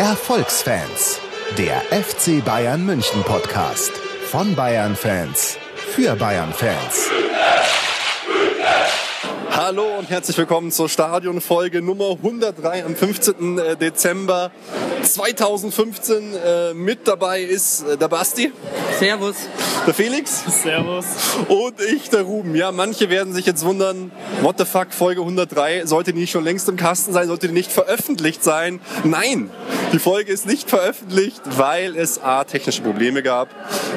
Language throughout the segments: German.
Erfolgsfans, der FC Bayern München Podcast von Bayern Fans für Bayern Fans. Hallo und herzlich willkommen zur Stadionfolge Nummer 103 am 15. Äh, Dezember 2015. Äh, mit dabei ist äh, der Basti. Servus. Der Felix. Servus. Und ich, der Ruben. Ja, manche werden sich jetzt wundern, what the fuck, Folge 103, sollte die nicht schon längst im Kasten sein, sollte die nicht veröffentlicht sein? Nein, die Folge ist nicht veröffentlicht, weil es A, technische Probleme gab,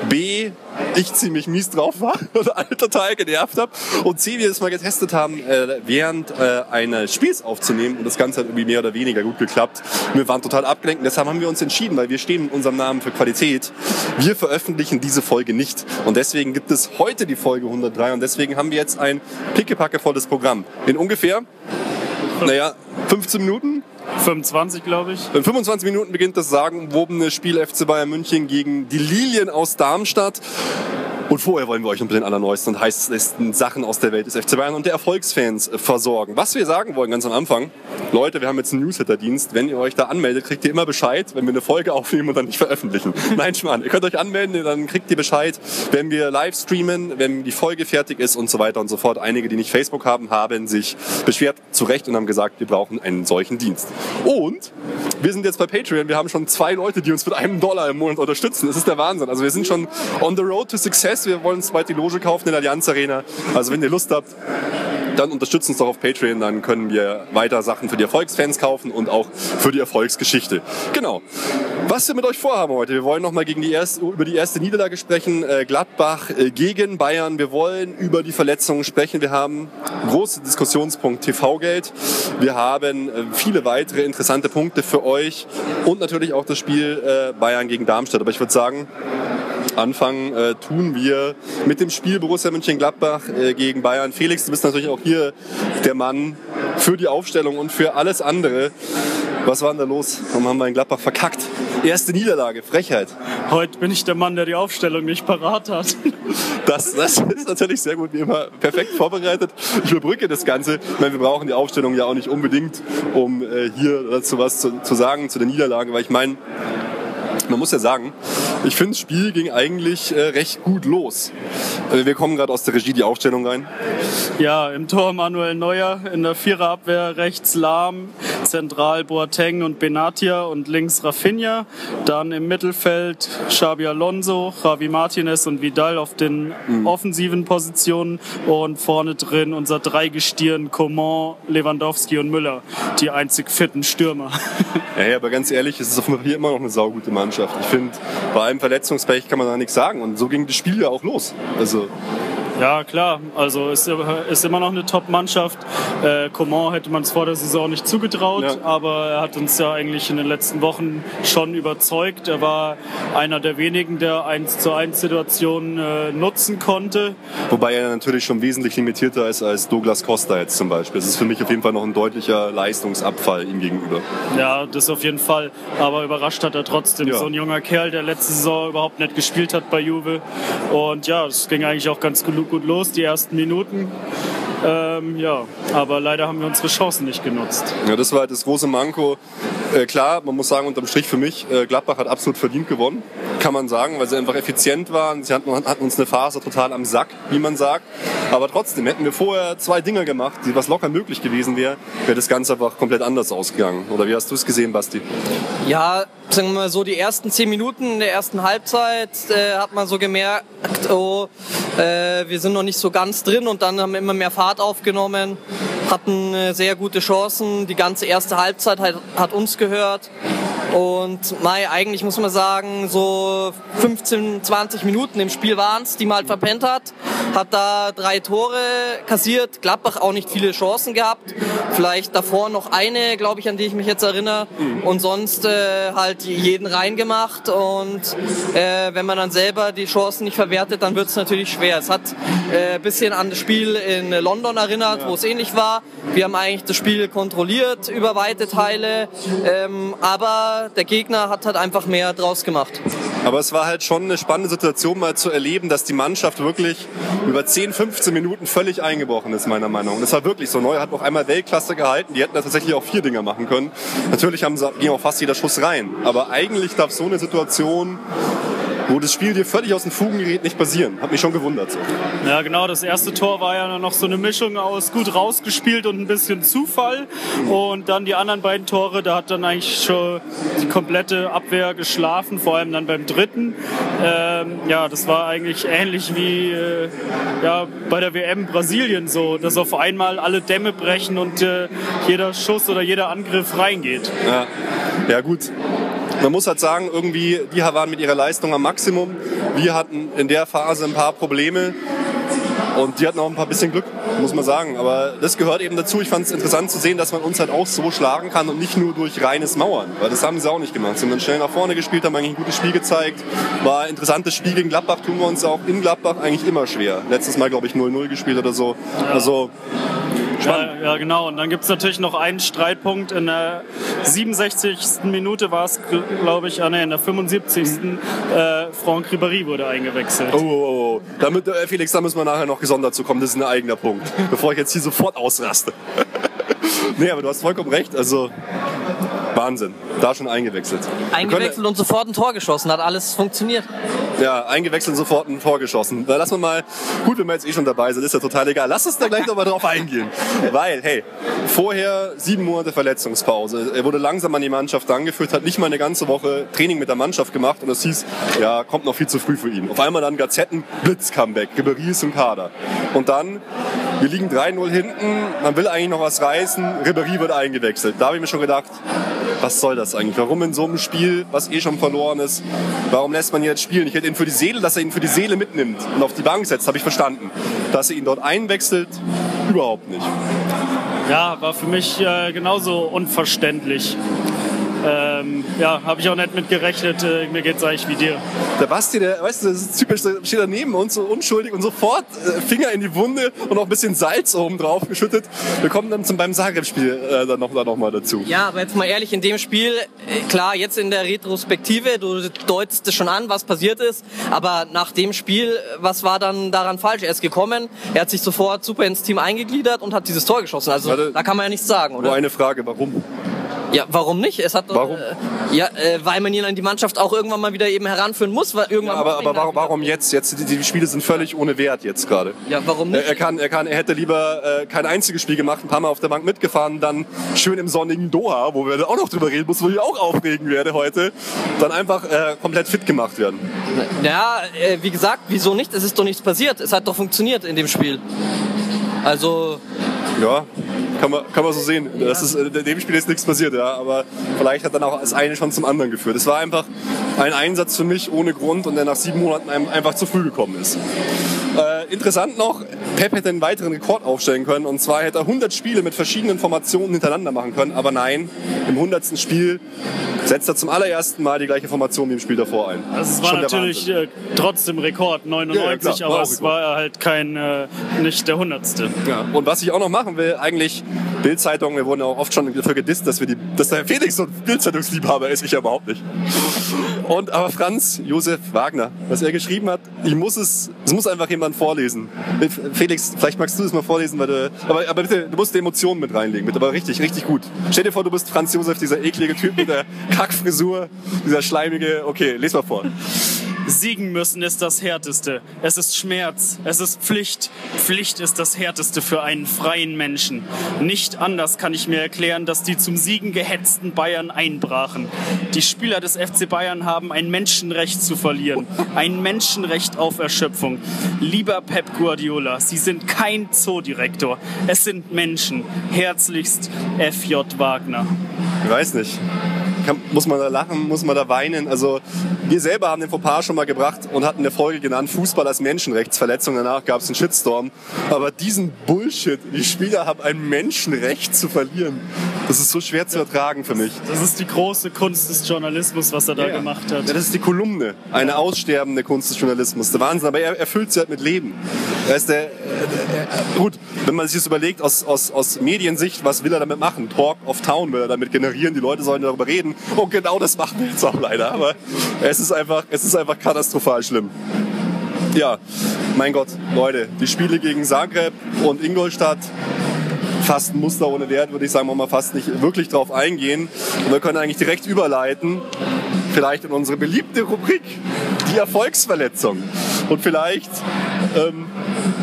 B, ich ziemlich mies drauf war und alle total genervt habe und C, wir es mal getestet haben, äh, während äh, eines Spiels aufzunehmen und das Ganze hat irgendwie mehr oder weniger gut geklappt. Wir waren total abgelenkt deshalb haben wir uns entschieden, weil wir stehen in unserem Namen für Qualität. Wir veröffentlichen diese Folge nicht und deswegen gibt es heute die Folge 103 und deswegen haben wir jetzt ein pickepackevolles Programm. In ungefähr, naja, 15 Minuten 25, glaube ich. in 25 Minuten beginnt das sagenwobene Spiel FC Bayern München gegen die Lilien aus Darmstadt. Und vorher wollen wir euch mit den allerneuesten und heißesten Sachen aus der Welt des FC Bayern und der Erfolgsfans versorgen. Was wir sagen wollen ganz am Anfang, Leute, wir haben jetzt einen Newsletter-Dienst. Wenn ihr euch da anmeldet, kriegt ihr immer Bescheid, wenn wir eine Folge aufnehmen und dann nicht veröffentlichen. Nein, Schmarrn. Ihr könnt euch anmelden, dann kriegt ihr Bescheid, wenn wir live streamen, wenn die Folge fertig ist und so weiter und so fort. Einige, die nicht Facebook haben, haben sich beschwert, zu Recht, und haben gesagt, wir brauchen einen solchen Dienst. Und wir sind jetzt bei Patreon. Wir haben schon zwei Leute, die uns mit einem Dollar im Monat unterstützen. Das ist der Wahnsinn. Also wir sind schon on the road to success. Wir wollen uns bald die Loge kaufen in der Allianz Arena. Also wenn ihr Lust habt, dann unterstützt uns doch auf Patreon, dann können wir weiter Sachen für die Erfolgsfans kaufen und auch für die Erfolgsgeschichte. Genau. Was wir mit euch vorhaben heute, wir wollen nochmal über die erste Niederlage sprechen, äh, Gladbach äh, gegen Bayern. Wir wollen über die Verletzungen sprechen. Wir haben große Diskussionspunkt TV-Geld. Wir haben äh, viele weitere interessante Punkte für euch und natürlich auch das Spiel Bayern gegen Darmstadt. Aber ich würde sagen, anfangen äh, tun wir mit dem Spiel Borussia Mönchengladbach äh, gegen Bayern. Felix, du bist natürlich auch hier der Mann für die Aufstellung und für alles andere. Was war denn da los? Warum haben wir in Gladbach verkackt? Erste Niederlage, Frechheit. Heute bin ich der Mann, der die Aufstellung nicht parat hat. Das, das ist natürlich sehr gut, wie immer perfekt vorbereitet. Ich überbrücke das Ganze. Ich meine, wir brauchen die Aufstellung ja auch nicht unbedingt, um äh, hier dazu was zu, zu sagen, zu der Niederlage, weil ich meine, man muss ja sagen, ich finde, das Spiel ging eigentlich äh, recht gut los. Äh, wir kommen gerade aus der Regie die Aufstellung rein. Ja, im Tor Manuel Neuer, in der Viererabwehr rechts Lahm, zentral Boateng und Benatia und links Rafinha. Dann im Mittelfeld Xabi Alonso, Javi Martinez und Vidal auf den offensiven Positionen und vorne drin unser Dreigestirn Coman, Lewandowski und Müller, die einzig fitten Stürmer. Ja, ja, aber ganz ehrlich, es ist auf dem Papier immer noch eine saugute Mannschaft. Ich finde, bei allem Verletzungspech kann man da nichts sagen. Und so ging das Spiel ja auch los. Also, Ja, klar. Also ist, ist immer noch eine Top-Mannschaft. Äh, Coman hätte man es vor der Saison nicht zugetraut, Ja. aber er hat uns ja eigentlich in den letzten Wochen schon überzeugt. Er war einer der wenigen, der 1 zu 1 Situationen äh, nutzen konnte. wobei er natürlich schon wesentlich limitierter ist als Douglas Costa jetzt zum Beispiel. Das ist für mich auf jeden Fall noch ein deutlicher Leistungsabfall ihm gegenüber. Ja, das auf jeden Fall. Aber überrascht hat er trotzdem. Ja. So ein junger Kerl, der letzte Saison überhaupt nicht gespielt hat bei Juve. Und ja, es ging eigentlich auch ganz gut, gut los, die ersten Minuten. Ähm, ja, aber leider haben wir unsere Chancen nicht genutzt. Ja, das war halt das große Manko. Äh, klar, man muss sagen, unterm Strich für mich, äh, Gladbach hat absolut verdient gewonnen, kann man sagen, weil sie einfach effizient waren. Sie hatten, hatten uns eine Phase total am Sack, wie man sagt. Aber trotzdem, hätten wir vorher zwei Dinge gemacht, die was locker möglich gewesen wäre, wäre das Ganze einfach komplett anders ausgegangen. Oder wie hast du es gesehen, Basti? Ja, sagen wir mal so, die ersten zehn Minuten in der ersten Halbzeit äh, hat man so gemerkt, oh, äh, wir sind noch nicht so ganz drin und dann haben wir immer mehr Fahrt aufgenommen, hatten äh, sehr gute Chancen. Die ganze erste Halbzeit hat, hat uns gehört. Und Mai, eigentlich muss man sagen, so 15, 20 Minuten im Spiel waren es, die man halt verpennt hat. Hat da drei Tore kassiert, Gladbach auch nicht viele Chancen gehabt. Vielleicht davor noch eine, glaube ich, an die ich mich jetzt erinnere. Und sonst äh, halt jeden reingemacht. Und äh, wenn man dann selber die Chancen nicht verwertet, dann wird es natürlich schwer. Es hat äh, ein bisschen an das Spiel in London erinnert, wo es ähnlich war. Wir haben eigentlich das Spiel kontrolliert über weite Teile. Ähm, aber der Gegner hat halt einfach mehr draus gemacht. Aber es war halt schon eine spannende Situation, mal zu erleben, dass die Mannschaft wirklich über 10, 15 Minuten völlig eingebrochen ist, meiner Meinung nach. Das war wirklich so. Neuer hat noch einmal Weltklasse gehalten. Die hätten da tatsächlich auch vier Dinger machen können. Natürlich haben sie, ging auch fast jeder Schuss rein. Aber eigentlich darf so eine Situation wo das Spiel dir völlig aus den Fugen gerät, nicht passieren. Hat mich schon gewundert. So. Ja, genau. Das erste Tor war ja noch so eine Mischung aus gut rausgespielt und ein bisschen Zufall. Und dann die anderen beiden Tore, da hat dann eigentlich schon die komplette Abwehr geschlafen, vor allem dann beim dritten. Ähm, ja, das war eigentlich ähnlich wie äh, ja, bei der WM Brasilien so, dass auf einmal alle Dämme brechen und äh, jeder Schuss oder jeder Angriff reingeht. Ja, ja gut man muss halt sagen, irgendwie, die waren mit ihrer Leistung am Maximum. Wir hatten in der Phase ein paar Probleme. Und die hatten auch ein paar bisschen Glück, muss man sagen. Aber das gehört eben dazu. Ich fand es interessant zu sehen, dass man uns halt auch so schlagen kann und nicht nur durch reines Mauern. Weil das haben sie auch nicht gemacht. Sie haben dann schnell nach vorne gespielt, haben eigentlich ein gutes Spiel gezeigt. War ein interessantes Spiel gegen Gladbach, tun wir uns auch in Gladbach eigentlich immer schwer. Letztes Mal, glaube ich, 0-0 gespielt oder so. Ja. Also ja, ja, genau. Und dann gibt es natürlich noch einen Streitpunkt. In der 67. Minute war es, glaube ich, ah, nee, in der 75. Äh, Franck Ribéry wurde eingewechselt. Oh, oh, oh. Damit, äh, Felix, da müssen wir nachher noch gesondert zu kommen. Das ist ein eigener Punkt. Bevor ich jetzt hier sofort ausraste. nee, aber du hast vollkommen recht. Also Wahnsinn. Da schon eingewechselt. Eingewechselt und sofort ein Tor geschossen. Hat alles funktioniert. Ja, eingewechselt und sofort ein Tor geschossen. Da lassen wir mal, gut, wenn wir jetzt eh schon dabei sind, ist ja total egal. Lass uns da gleich nochmal drauf eingehen. Weil, hey, vorher sieben Monate Verletzungspause. Er wurde langsam an die Mannschaft angeführt, hat nicht mal eine ganze Woche Training mit der Mannschaft gemacht und es hieß, ja, kommt noch viel zu früh für ihn. Auf einmal dann Gazetten, Blitz-Comeback, Ribéry ist im Kader. Und dann, wir liegen 3-0 hinten, man will eigentlich noch was reißen, Ribéry wird eingewechselt. Da habe ich mir schon gedacht, was soll das eigentlich? Warum in so einem Spiel, was eh schon verloren ist, warum lässt man ihn jetzt spielen? Ich hätte ihn für die Seele, dass er ihn für die Seele mitnimmt und auf die Bank setzt, habe ich verstanden. Dass er ihn dort einwechselt, überhaupt nicht. Ja, war für mich äh, genauso unverständlich. Ähm, ja, habe ich auch nicht mit gerechnet. Äh, mir geht es eigentlich wie dir. Der Basti, der, weißt du, das ist typisch, der steht daneben uns so unschuldig und sofort äh, Finger in die Wunde und auch ein bisschen Salz oben drauf geschüttet. Wir kommen dann zum beim Zagreb-Spiel äh, dann noch, dann noch mal dazu. Ja, aber jetzt mal ehrlich, in dem Spiel, äh, klar, jetzt in der Retrospektive, du deutest es schon an, was passiert ist, aber nach dem Spiel, was war dann daran falsch? Er ist gekommen, er hat sich sofort super ins Team eingegliedert und hat dieses Tor geschossen. Also Warte, da kann man ja nichts sagen, oder? Nur eine Frage, warum? Ja, warum nicht? Es hat warum? Äh, ja, äh, weil man ihn an die Mannschaft auch irgendwann mal wieder eben heranführen muss. Weil irgendwann ja, aber aber warum, warum jetzt? Jetzt die, die, Spiele sind völlig ohne Wert jetzt gerade. Ja, warum nicht? Er, er, kann, er kann, er hätte lieber äh, kein einziges Spiel gemacht, ein paar Mal auf der Bank mitgefahren, dann schön im sonnigen Doha, wo wir auch noch drüber reden müssen, wo ich auch aufregen werde heute, dann einfach äh, komplett fit gemacht werden. Ja, äh, wie gesagt, wieso nicht? Es ist doch nichts passiert. Es hat doch funktioniert in dem Spiel. Also ja, kann man, kann man so sehen. Das ist, in dem Spiel ist nichts passiert, ja. Aber vielleicht hat dann auch das eine schon zum anderen geführt. Es war einfach ein Einsatz für mich ohne Grund und der nach sieben Monaten einfach zu früh gekommen ist. Äh, interessant noch, Pep hätte einen weiteren Rekord aufstellen können. Und zwar hätte er 100 Spiele mit verschiedenen Formationen hintereinander machen können. Aber nein, im 100. Spiel setzt er zum allerersten Mal die gleiche Formation wie im Spiel davor ein. Also es war Schon natürlich äh, trotzdem Rekord, 99, ja, ja, aber es war halt kein, äh, nicht der 100. Ja. Und was ich auch noch machen will, eigentlich Bildzeitung, wir wurden auch oft schon dafür gedisst, dass, wir die, dass der Felix so ein Bildzeitungsliebhaber ist, ich ja überhaupt nicht. Und aber Franz Josef Wagner, was er geschrieben hat, ich muss es, es muss einfach jemand vorlesen. Felix, vielleicht magst du es mal vorlesen, weil du, aber, aber bitte, du musst die Emotionen mit reinlegen, bitte, aber richtig, richtig gut. Stell dir vor, du bist Franz Josef, dieser eklige Typ mit der Kackfrisur, dieser schleimige, okay, les mal vor. Siegen müssen ist das Härteste. Es ist Schmerz. Es ist Pflicht. Pflicht ist das Härteste für einen freien Menschen. Nicht anders kann ich mir erklären, dass die zum Siegen gehetzten Bayern einbrachen. Die Spieler des FC Bayern haben ein Menschenrecht zu verlieren. Ein Menschenrecht auf Erschöpfung. Lieber Pep Guardiola, Sie sind kein Zoodirektor. Es sind Menschen. Herzlichst FJ Wagner. Ich weiß nicht kann, muss man da lachen, muss man da weinen. Also wir selber haben den Fauxpas schon mal gebracht und hatten eine Folge genannt, Fußball als Menschenrechtsverletzung. Danach gab es einen Shitstorm. Aber diesen Bullshit, die Spieler haben ein Menschenrecht zu verlieren. Das ist so schwer zu ertragen für mich. Das ist die große Kunst des Journalismus, was er da ja. gemacht hat. Ja, das ist die Kolumne, eine aussterbende Kunst des Journalismus. Der Wahnsinn, aber er, er füllt sie halt mit Leben. Er ist der, der, gut, wenn man sich das überlegt, aus, aus, aus Mediensicht, was will er damit machen? Talk of Town will er damit generieren, die Leute sollen darüber reden. Und genau das machen wir jetzt auch leider. Aber es ist einfach, es ist einfach katastrophal schlimm. Ja, mein Gott, Leute, die Spiele gegen Zagreb und Ingolstadt, fast ein Muster ohne Wert, würde ich sagen, wollen wir fast nicht wirklich drauf eingehen. Und wir können eigentlich direkt überleiten, vielleicht in unsere beliebte Rubrik, die Erfolgsverletzung. Und vielleicht, ähm,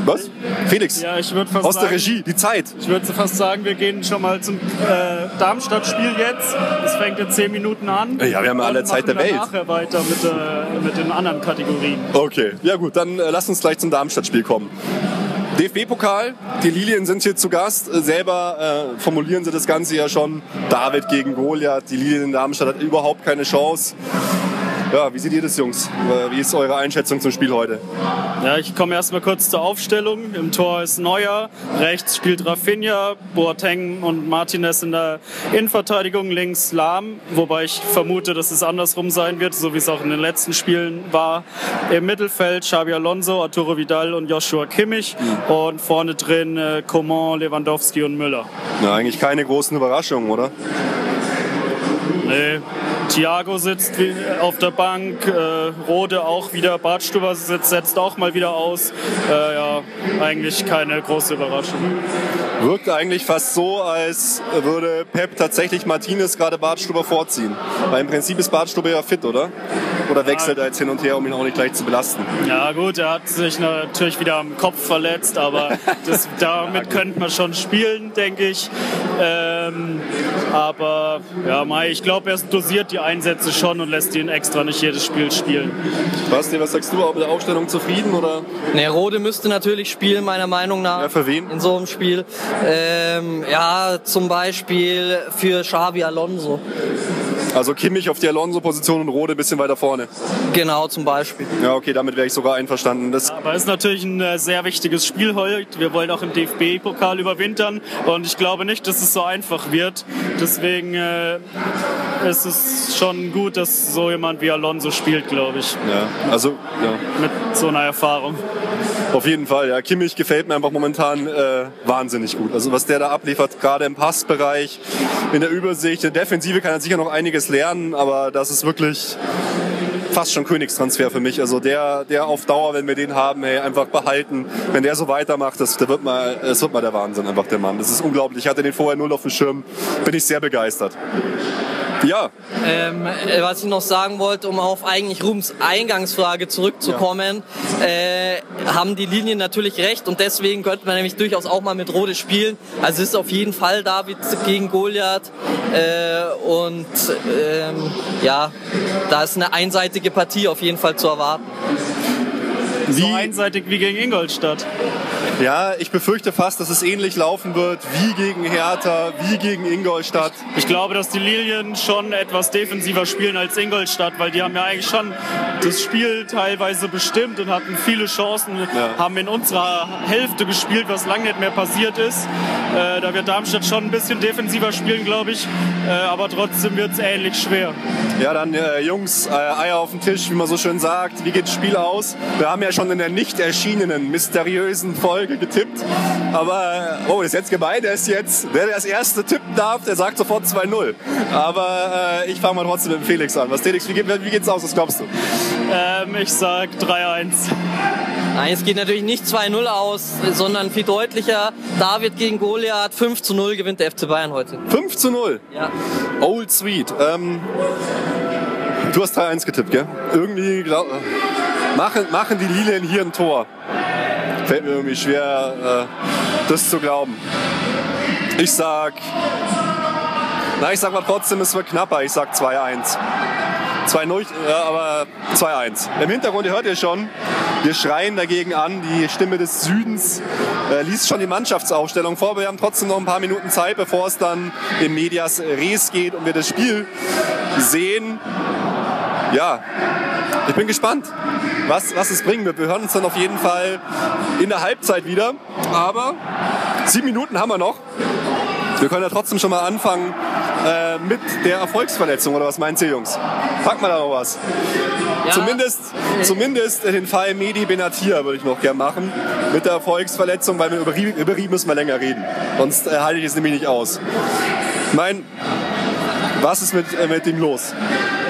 was? Felix, Ja, ich fast aus der sagen, Regie, die Zeit. Ich würde fast sagen, wir gehen schon mal zum äh, Darmstadt-Spiel jetzt. Das fängt in 10 Minuten an. Ja, wir haben ja alle Und Zeit der Welt. dann nachher weiter mit, äh, mit den anderen Kategorien. Okay, ja gut, dann äh, lass uns gleich zum Darmstadt-Spiel kommen. DFB-Pokal, die Lilien sind hier zu Gast. Äh, Selber äh, formulieren sie das Ganze ja schon. David gegen Goliath. Die Lilien in Darmstadt hat überhaupt keine Chance. Ja, wie seht ihr das, Jungs? Wie ist eure Einschätzung zum Spiel heute? Ja, ich komme erstmal kurz zur Aufstellung. Im Tor ist Neuer, rechts spielt Rafinha, Boateng und Martinez in der Innenverteidigung, links Lahm, wobei ich vermute, dass es andersrum sein wird, so wie es auch in den letzten Spielen war. Im Mittelfeld Xabi Alonso, Arturo Vidal und Joshua Kimmich und vorne drin äh, Coman, Lewandowski und Müller. Na, eigentlich keine großen Überraschungen, oder? Nee. Thiago sitzt auf der Bank, äh, Rode auch wieder, Bartstuber sitzt, setzt auch mal wieder aus. Äh, ja, eigentlich keine große Überraschung. Wirkt eigentlich fast so, als würde Pep tatsächlich Martinez gerade Bartstuber vorziehen. Weil im Prinzip ist Bartstuber ja fit, oder? Oder wechselt er jetzt hin und her, um ihn auch nicht gleich zu belasten? Ja gut, er hat sich natürlich wieder am Kopf verletzt, aber das, damit könnte man schon spielen, denke ich. Ähm, aber ja, Mai, ich glaube, er dosiert die Einsätze schon und lässt ihn extra nicht jedes Spiel spielen. Basti, was sagst du? Auch mit der Aufstellung zufrieden oder? Ne, Rode müsste natürlich spielen, meiner Meinung nach. Ja, für wen? In so einem Spiel. Ähm, ja, zum Beispiel für Xavi Alonso. Also Kimmich auf die Alonso-Position und Rode ein bisschen weiter vorne. Genau, zum Beispiel. Ja, okay, damit wäre ich sogar einverstanden. Das, Aber es ist natürlich ein äh, sehr wichtiges Spiel heute. Wir wollen auch im DFB-Pokal überwintern und ich glaube nicht, dass es so einfach wird. Deswegen äh, ist es schon gut, dass so jemand wie Alonso spielt, glaube ich, ja, also ja, mit so einer Erfahrung. auf jeden Fall. Ja, Kimmich gefällt mir einfach momentan äh, wahnsinnig gut. Also was der da abliefert, gerade im Passbereich, in der Übersicht, in der Defensive kann er sicher noch einiges lernen, aber das ist wirklich fast schon Königstransfer für mich. Also der, der auf Dauer, wenn wir den haben, hey, einfach behalten. Wenn der so weitermacht, das, der wird mal, das wird mal der Wahnsinn, einfach der Mann. Das ist unglaublich. Ich hatte den vorher null auf dem Schirm. Bin ich sehr begeistert. Ja, Ähm, äh, was ich noch sagen wollte, um auf eigentlich Rums Eingangsfrage zurückzukommen, äh, haben die Linien natürlich recht und deswegen könnte man nämlich durchaus auch mal mit Rode spielen. Also es ist auf jeden Fall David gegen Goliath äh, und ähm, ja, da ist eine einseitige Partie auf jeden Fall zu erwarten. So Wie- einseitig wie gegen Ingolstadt. Ja, ich befürchte fast, dass es ähnlich laufen wird wie gegen Hertha, wie gegen Ingolstadt. Ich glaube, dass die Lilien schon etwas defensiver spielen als Ingolstadt, weil die haben ja eigentlich schon das Spiel teilweise bestimmt und hatten viele Chancen, Ja. haben in unserer Hälfte gespielt, was lange nicht mehr passiert ist. Äh, da wird Darmstadt schon ein bisschen defensiver spielen, glaube ich, äh, aber trotzdem wird es ähnlich schwer. Ja, dann äh, Jungs, äh, Eier auf den Tisch, wie man so schön sagt. Wie geht das Spiel aus? Wir haben ja schon in der nicht erschienenen, mysteriösen Folge getippt. Aber, oh, das ist jetzt gemein. Der ist jetzt, wer das erste tippen darf, der sagt sofort 2-0. Aber äh, ich fange mal trotzdem mit dem Felix an. Was, Felix, wie, geht, wie geht's aus? Was glaubst du? Ähm, ich sag 3-1. Nein, es geht natürlich nicht 2-0 aus, sondern viel deutlicher. David gegen Goliath, 5 zu 0 gewinnt der FC Bayern heute. 5 zu 0. Ja. Old Sweet. Ähm, du hast 3-1 getippt, gell? Irgendwie glaub, äh, machen, machen die Lilien hier ein Tor. Fällt mir irgendwie schwer, äh, das zu glauben. Ich sag. Na, ich sag mal trotzdem, es wird knapper. Ich sag 2-1. 2-0, ja, aber 2-1. Im Hintergrund, ihr hört ihr schon, wir schreien dagegen an. Die Stimme des Südens äh, liest schon die Mannschaftsaufstellung vor. Wir haben trotzdem noch ein paar Minuten Zeit, bevor es dann im Medias Res geht und wir das Spiel sehen. Ja, ich bin gespannt, was, was es bringen wird. Wir hören uns dann auf jeden Fall in der Halbzeit wieder. Aber sieben Minuten haben wir noch. Wir können ja trotzdem schon mal anfangen äh, mit der Erfolgsverletzung. Oder was meint ihr, Jungs? Packen wir da noch was? Ja. Zumindest, zumindest den Fall Medi Benatia würde ich noch gerne machen. Mit der Erfolgsverletzung, weil wir über, Rie- über Rie müssen wir länger reden. Sonst äh, halte ich es nämlich nicht aus. Ich meine, was ist mit, äh, mit ihm los?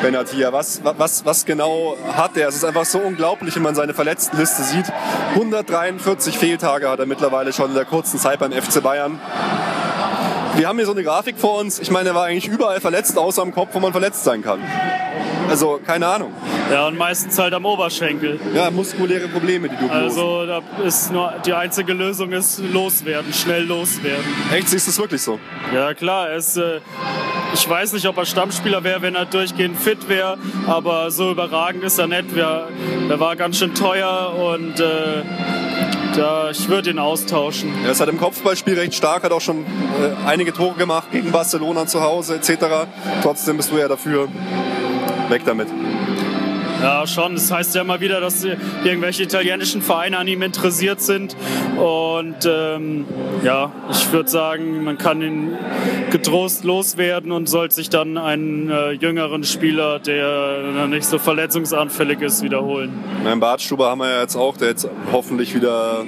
Benatia. Was, was, was genau hat er? Es ist einfach so unglaublich, wenn man seine Verletztenliste sieht. 143 Fehltage hat er mittlerweile schon in der kurzen Zeit beim FC Bayern. Wir haben hier so eine Grafik vor uns. Ich meine, er war eigentlich überall verletzt, außer am Kopf, wo man verletzt sein kann. Also, keine Ahnung. Ja, und meistens halt am Oberschenkel. Ja, muskuläre Probleme, die du Also, da ist nur die einzige Lösung ist loswerden, schnell loswerden. Echt, siehst du es wirklich so? Ja, klar. Es, äh, ich weiß nicht, ob er Stammspieler wäre, wenn er durchgehend fit wäre, aber so überragend ist er nicht. Er, er war ganz schön teuer und äh, da, ich würde ihn austauschen. Er ist halt im Kopfballspiel recht stark, hat auch schon äh, einige Tore gemacht gegen Barcelona zu Hause etc. Trotzdem bist du ja dafür. Weg damit. Ja, schon. Das heißt ja immer wieder, dass irgendwelche italienischen Vereine an ihm interessiert sind. Und ähm, ja, ich würde sagen, man kann ihn getrost loswerden und sollte sich dann einen äh, jüngeren Spieler, der nicht so verletzungsanfällig ist, wiederholen. Mein Bartstuber haben wir ja jetzt auch, der jetzt hoffentlich wieder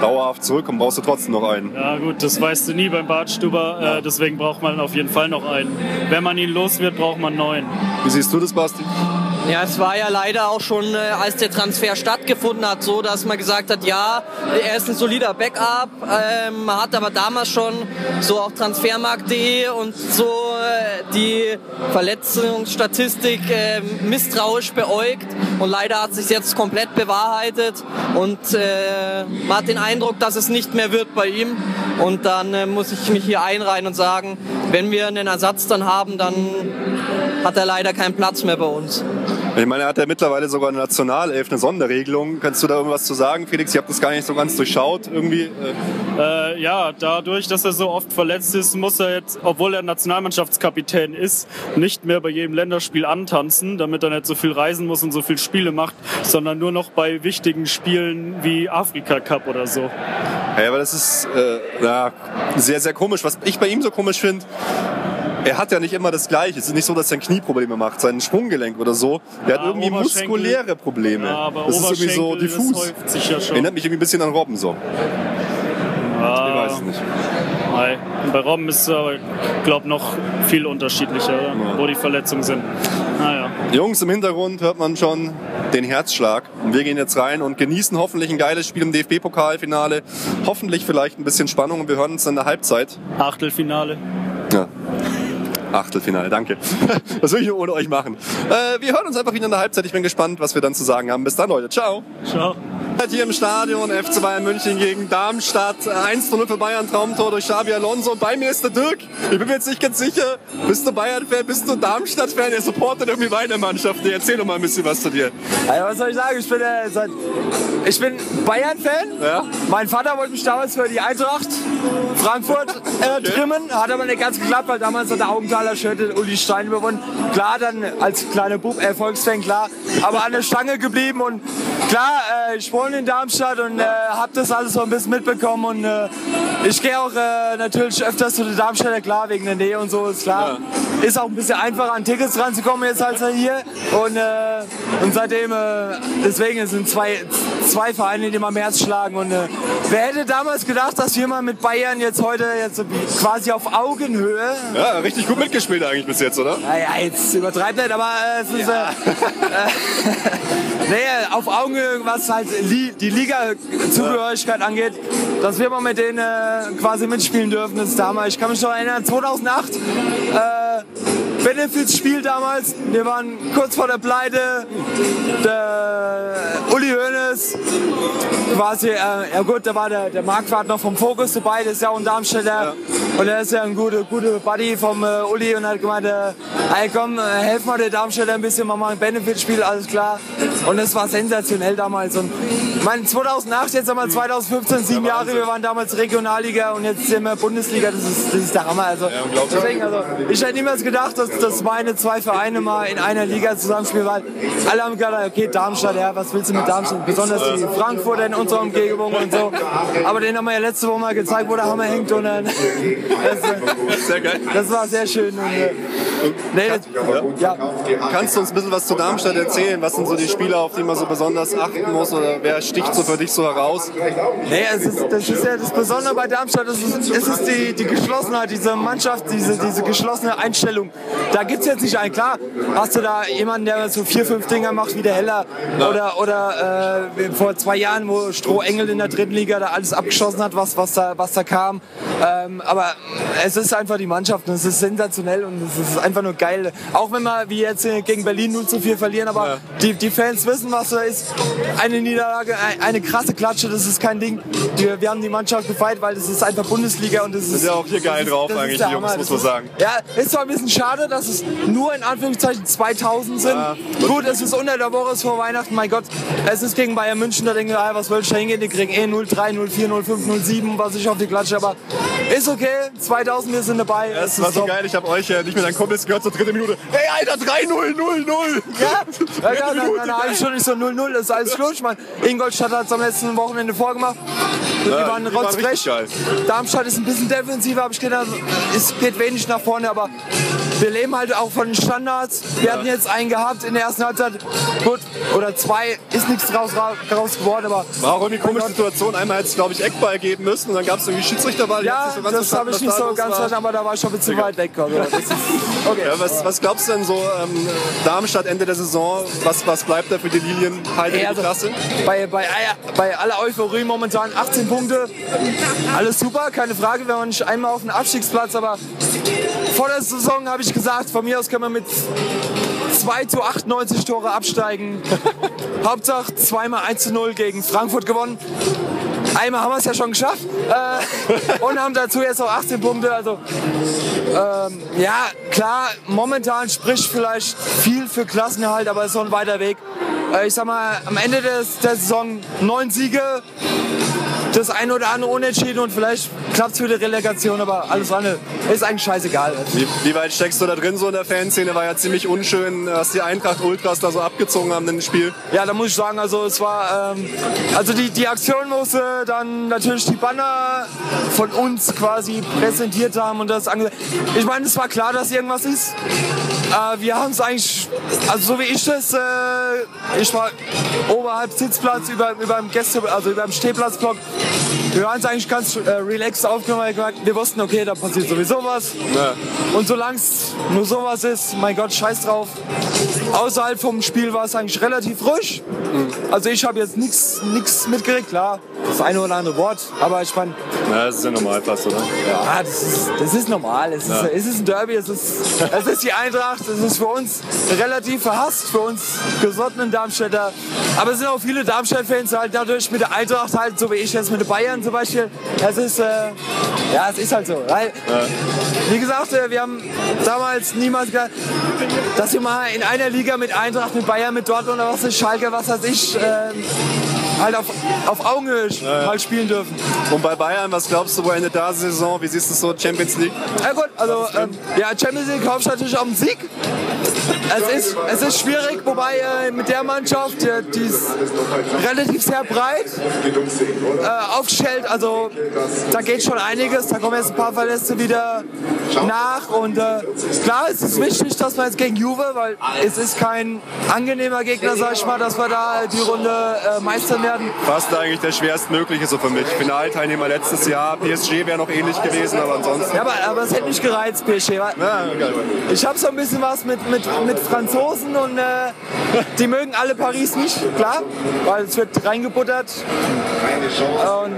dauerhaft zurückkommt. Brauchst du trotzdem noch einen? Ja gut, das weißt du nie beim Bartstuber. Ja. Äh, deswegen braucht man auf jeden Fall noch einen. Wenn man ihn los wird, braucht man neuen. Wie siehst du das, Basti? Ja, es war ja leider auch schon, äh, als der Transfer stattgefunden hat, so, dass man gesagt hat, ja, er ist ein solider Backup, ähm, man hat aber damals schon so auch Transfermarkt.de und so äh, die Verletzungsstatistik äh, misstrauisch beäugt und leider hat sich jetzt komplett bewahrheitet und äh, man hat den Eindruck, dass es nicht mehr wird bei ihm und dann äh, muss ich mich hier einreihen und sagen, wenn wir einen Ersatz dann haben, dann hat er leider keinen Platz mehr bei uns. Ich meine, er hat ja mittlerweile sogar eine Nationalelf, eine Sonderregelung. Kannst du da irgendwas zu sagen, Felix? Ich habe das gar nicht so ganz durchschaut irgendwie. Äh, ja, dadurch, dass er so oft verletzt ist, muss er jetzt, obwohl er Nationalmannschaftskapitän ist, nicht mehr bei jedem Länderspiel antanzen, damit er nicht so viel reisen muss und so viele Spiele macht, sondern nur noch bei wichtigen Spielen wie Afrika Cup oder so. Ja, aber das ist äh, ja, sehr, sehr komisch. Was ich bei ihm so komisch finde, er hat ja nicht immer das Gleiche. Es ist nicht so, dass er Knieprobleme macht, sein Sprunggelenk oder so. Er ja, hat irgendwie muskuläre Probleme. Ja, aber das ist irgendwie so diffus. Ja Erinnert mich irgendwie ein bisschen an Robben so. Ja. Ich weiß es nicht. Nein. Bei Robben ist es aber, glaube noch viel unterschiedlicher, ja. wo die Verletzungen sind. Naja. Jungs, im Hintergrund hört man schon den Herzschlag. Und wir gehen jetzt rein und genießen hoffentlich ein geiles Spiel im DFB-Pokalfinale. Hoffentlich vielleicht ein bisschen Spannung und wir hören uns in der Halbzeit. Achtelfinale. Ja. Achtelfinale, danke. Was will ich ohne euch machen? Äh, wir hören uns einfach wieder in der Halbzeit. Ich bin gespannt, was wir dann zu sagen haben. Bis dann, Leute. Ciao. Ciao. Hier im Stadion FC Bayern München gegen Darmstadt. 1 zu 0 für Bayern, Traumtor durch Xabi Alonso. Und bei mir ist der Dirk. Ich bin mir jetzt nicht ganz sicher. Bist du Bayern-Fan? Bist du Darmstadt-Fan? Er supportet irgendwie beide Mannschaften. Erzähl doch mal ein bisschen was zu dir. Also, was soll ich sagen? Ich bin, äh, seit, ich bin Bayern-Fan. Ja? Mein Vater wollte mich damals für die Eintracht Frankfurt äh, okay. trimmen. Hat aber nicht ganz geklappt, weil damals hat der Augenthaler Schüttel Uli Stein überwunden. Klar, dann als kleiner Bub Erfolgsfan, klar. Aber an der Stange geblieben und klar, äh, ich wohne in Darmstadt und äh, habe das alles so ein bisschen mitbekommen und äh, ich gehe auch äh, natürlich öfters zu den Darmstädter, klar, wegen der Nähe und so, ist klar. Ja. Ist auch ein bisschen einfacher an Tickets ranzukommen jetzt als hier und, äh, und seitdem, äh, deswegen sind zwei, zwei Vereine, die mal am Herz schlagen und äh, wer hätte damals gedacht, dass wir mal mit Bayern jetzt heute jetzt quasi auf Augenhöhe... Ja, richtig gut mitgespielt eigentlich bis jetzt, oder? Naja, jetzt übertreibt nicht, aber äh, es ist... Ja. nee, auf Augenhöhe, was halt die Liga-Zugehörigkeit ja. angeht, dass wir mal mit denen äh, quasi mitspielen dürfen. Das ist damals, ich kann mich noch erinnern, 2008, äh, Benefits-Spiel damals. Wir waren kurz vor der Pleite. Der Uli Hoeneß, quasi, äh, ja gut, da war der, der Marquardt noch vom Fokus dabei, das ist ja auch ein Darmstädter. Ja. Und er ist ja ein guter, guter Buddy vom äh, Uli und hat gemeint, äh, hey komm, äh, helf mal der Darmstädter ein bisschen, mach mal ein Benefit-Spiel, alles klar. Und es war sensationell damals. Und ich meine, 2008, jetzt einmal 2015, sieben Jahre, wir waren damals Regionalliga und jetzt sind wir Bundesliga, das ist, das ist der Hammer. Also, ja, deswegen, also, ich hätte niemals gedacht, dass, dass meine zwei Vereine mal in einer Liga zusammenspielen, weil alle haben gedacht, okay, Darmstadt, ja, was willst du mit Darmstadt? Besonders die Frankfurter in unserer Umgebung und so. Aber den haben wir ja letzte Woche mal gezeigt, wo der Hammer hängt. Und, äh, das, sehr geil. das war sehr schön. Und, äh, Nee, ja. Kannst du uns ein bisschen was zu Darmstadt erzählen? Was sind so die Spieler, auf die man so besonders achten muss? Oder wer sticht so für dich so heraus? Nee, es ist, das ist ja das Besondere bei Darmstadt, es ist, es ist die, die Geschlossenheit, diese Mannschaft, diese, diese geschlossene Einstellung. Da gibt es jetzt nicht einen. Klar, hast du da jemanden, der so vier, fünf Dinger macht wie der Heller oder, oder äh, vor zwei Jahren, wo Strohengel in der dritten Liga da alles abgeschossen hat, was, was, da, was da kam. Ähm, aber es ist einfach die Mannschaft und es ist sensationell und es ist einfach nur geil. Auch wenn wir wie jetzt äh, gegen Berlin 0 zu 4 verlieren, aber Ja. die, die Fans wissen, was da ist. Eine Niederlage, ein- eine krasse Klatsche, das ist kein Ding. Wir, wir haben die Mannschaft gefeiert, weil das ist einfach Bundesliga und das ist. Sind ja auch hier geil das ist- drauf das ist eigentlich, die Jungs, muss man sagen. ist- Ja, ist zwar ein bisschen schade, dass es nur in Anführungszeichen 2000 sind. Ja. Gut, es ist unter der Woche, es ist vor Weihnachten, mein Gott. Es ist gegen Bayern München, da denke ich, ah, was soll ich da hingehen? Die kriegen eh 03, 04, 05, 07, was ich auf die Klatsche, aber ist okay. 2000, wir sind dabei. Das Es war ist so top. geil, ich habe euch ja nicht mit deinen Kumpels gehört zur dritten Minute. Ey, Alter, 3-0, 0-0. Ja, ja, Dritte ja dann, Minute, dann eine halbe Stunde ist so 0-0, ist alles. Ich meine, Ingolstadt hat es am letzten Wochenende vorgemacht. Die Ja, waren die waren rotzfrech. Darmstadt ist ein bisschen defensiver, habe ich gedacht. Es geht wenig nach vorne, aber wir leben halt auch von den Standards. Wir hatten jetzt einen gehabt in der ersten Halbzeit. Gut, oder zwei, ist nichts draus, draus geworden, aber War auch irgendwie eine komische Situation. Einmal hätte es, glaube ich, Eckball geben müssen und dann gab es irgendwie Schiedsrichterwahl. Ich ja, so das habe ich nicht so ganz verstanden, aber da war ich schon ein bisschen weit weg. Also, okay. Ja, was, was glaubst du denn so, ähm, Darmstadt Ende der Saison, was, was bleibt da für die Lilien? Halten die also, Klasse? bei, bei, bei aller Euphorie momentan 18 Punkte. Alles super, keine Frage. Wir waren nicht einmal auf dem Abstiegsplatz, aber vor der Saison habe ich gesagt, von mir aus können wir mit 2 zu 98 Tore absteigen. Hauptsache zweimal 1 zu 0 gegen Frankfurt gewonnen. Einmal haben wir es ja schon geschafft äh, und haben dazu jetzt auch 18 Punkte. Also ähm, ja, klar, momentan spricht vielleicht viel für Klassenerhalt, aber es ist noch ein weiter Weg. Äh, ich sag mal, am Ende des, der Saison neun Siege, das eine oder andere Unentschieden und vielleicht klappt es für die Relegation, aber alles andere ist eigentlich scheißegal. Wie, wie weit steckst du da drin so in der Fanszene? War ja ziemlich unschön, was die Eintracht Ultras da so abgezogen haben in dem Spiel. Ja, da muss ich sagen, also es war, ähm, also die, die Aktion, wo sie dann natürlich die Banner von uns quasi präsentiert haben und das ange Ich meine, es war klar, dass irgendwas ist. Äh, wir haben es eigentlich, also so wie ich das, äh, ich war oberhalb Sitzplatz über, über dem Gäste, also über dem Stehplatzblock. Wir waren es eigentlich ganz äh, relaxed aufgenommen, weil wir wussten, okay, da passiert sowieso was. Ja. Und solange es nur sowas ist, mein Gott, scheiß drauf. Außerhalb vom Spiel war es eigentlich relativ ruhig. Also ich habe jetzt nichts mitgekriegt, klar, das eine oder andere Wort, aber ich meine, Na, das ist ja normal fast, oder? ja, das ist, das ist normal. Es ist, es ist ein Derby, es ist, es ist die Eintracht, es ist für uns relativ verhasst, für uns gesottenen Darmstädter. Aber es sind auch viele Darmstadt-Fans halt dadurch mit der Eintracht halt, so wie ich jetzt mit den Bayern zum Beispiel. Es ist, äh, ja, es ist halt so. Weil, Wie gesagt, äh, wir haben damals niemals gedacht, dass wir mal in einer Liga mit Eintracht, mit Bayern, mit Dortmund oder was ist, Schalke, was weiß ich, äh, halt auf, auf Augenhöhe mal spielen dürfen. Und bei Bayern, was glaubst du, wo endet da die Saison? Wie siehst du es so, Champions League? Ja gut, also ähm, ja, Champions League hoffst du natürlich auf den Sieg. Es ist, es ist schwierig, wobei äh, mit der Mannschaft, die, die ist relativ sehr breit äh, aufgestellt. Also da geht schon einiges. Da kommen jetzt ein paar Verletzte wieder nach. Und äh, klar, es ist wichtig, dass wir jetzt gegen Juve, weil es ist kein angenehmer Gegner, sag ich mal, dass wir da die Runde äh, meistern werden. Fast eigentlich der schwerstmögliche so für mich. Finalteilnehmer letztes Jahr, PSG wäre noch ähnlich gewesen, aber ansonsten. Ja, aber, aber es hätte mich gereizt, PSG. Ja. Ich habe so ein bisschen was mit, mit, mit Franzosen und äh, die mögen alle Paris nicht, klar, weil es wird reingebuttert. Und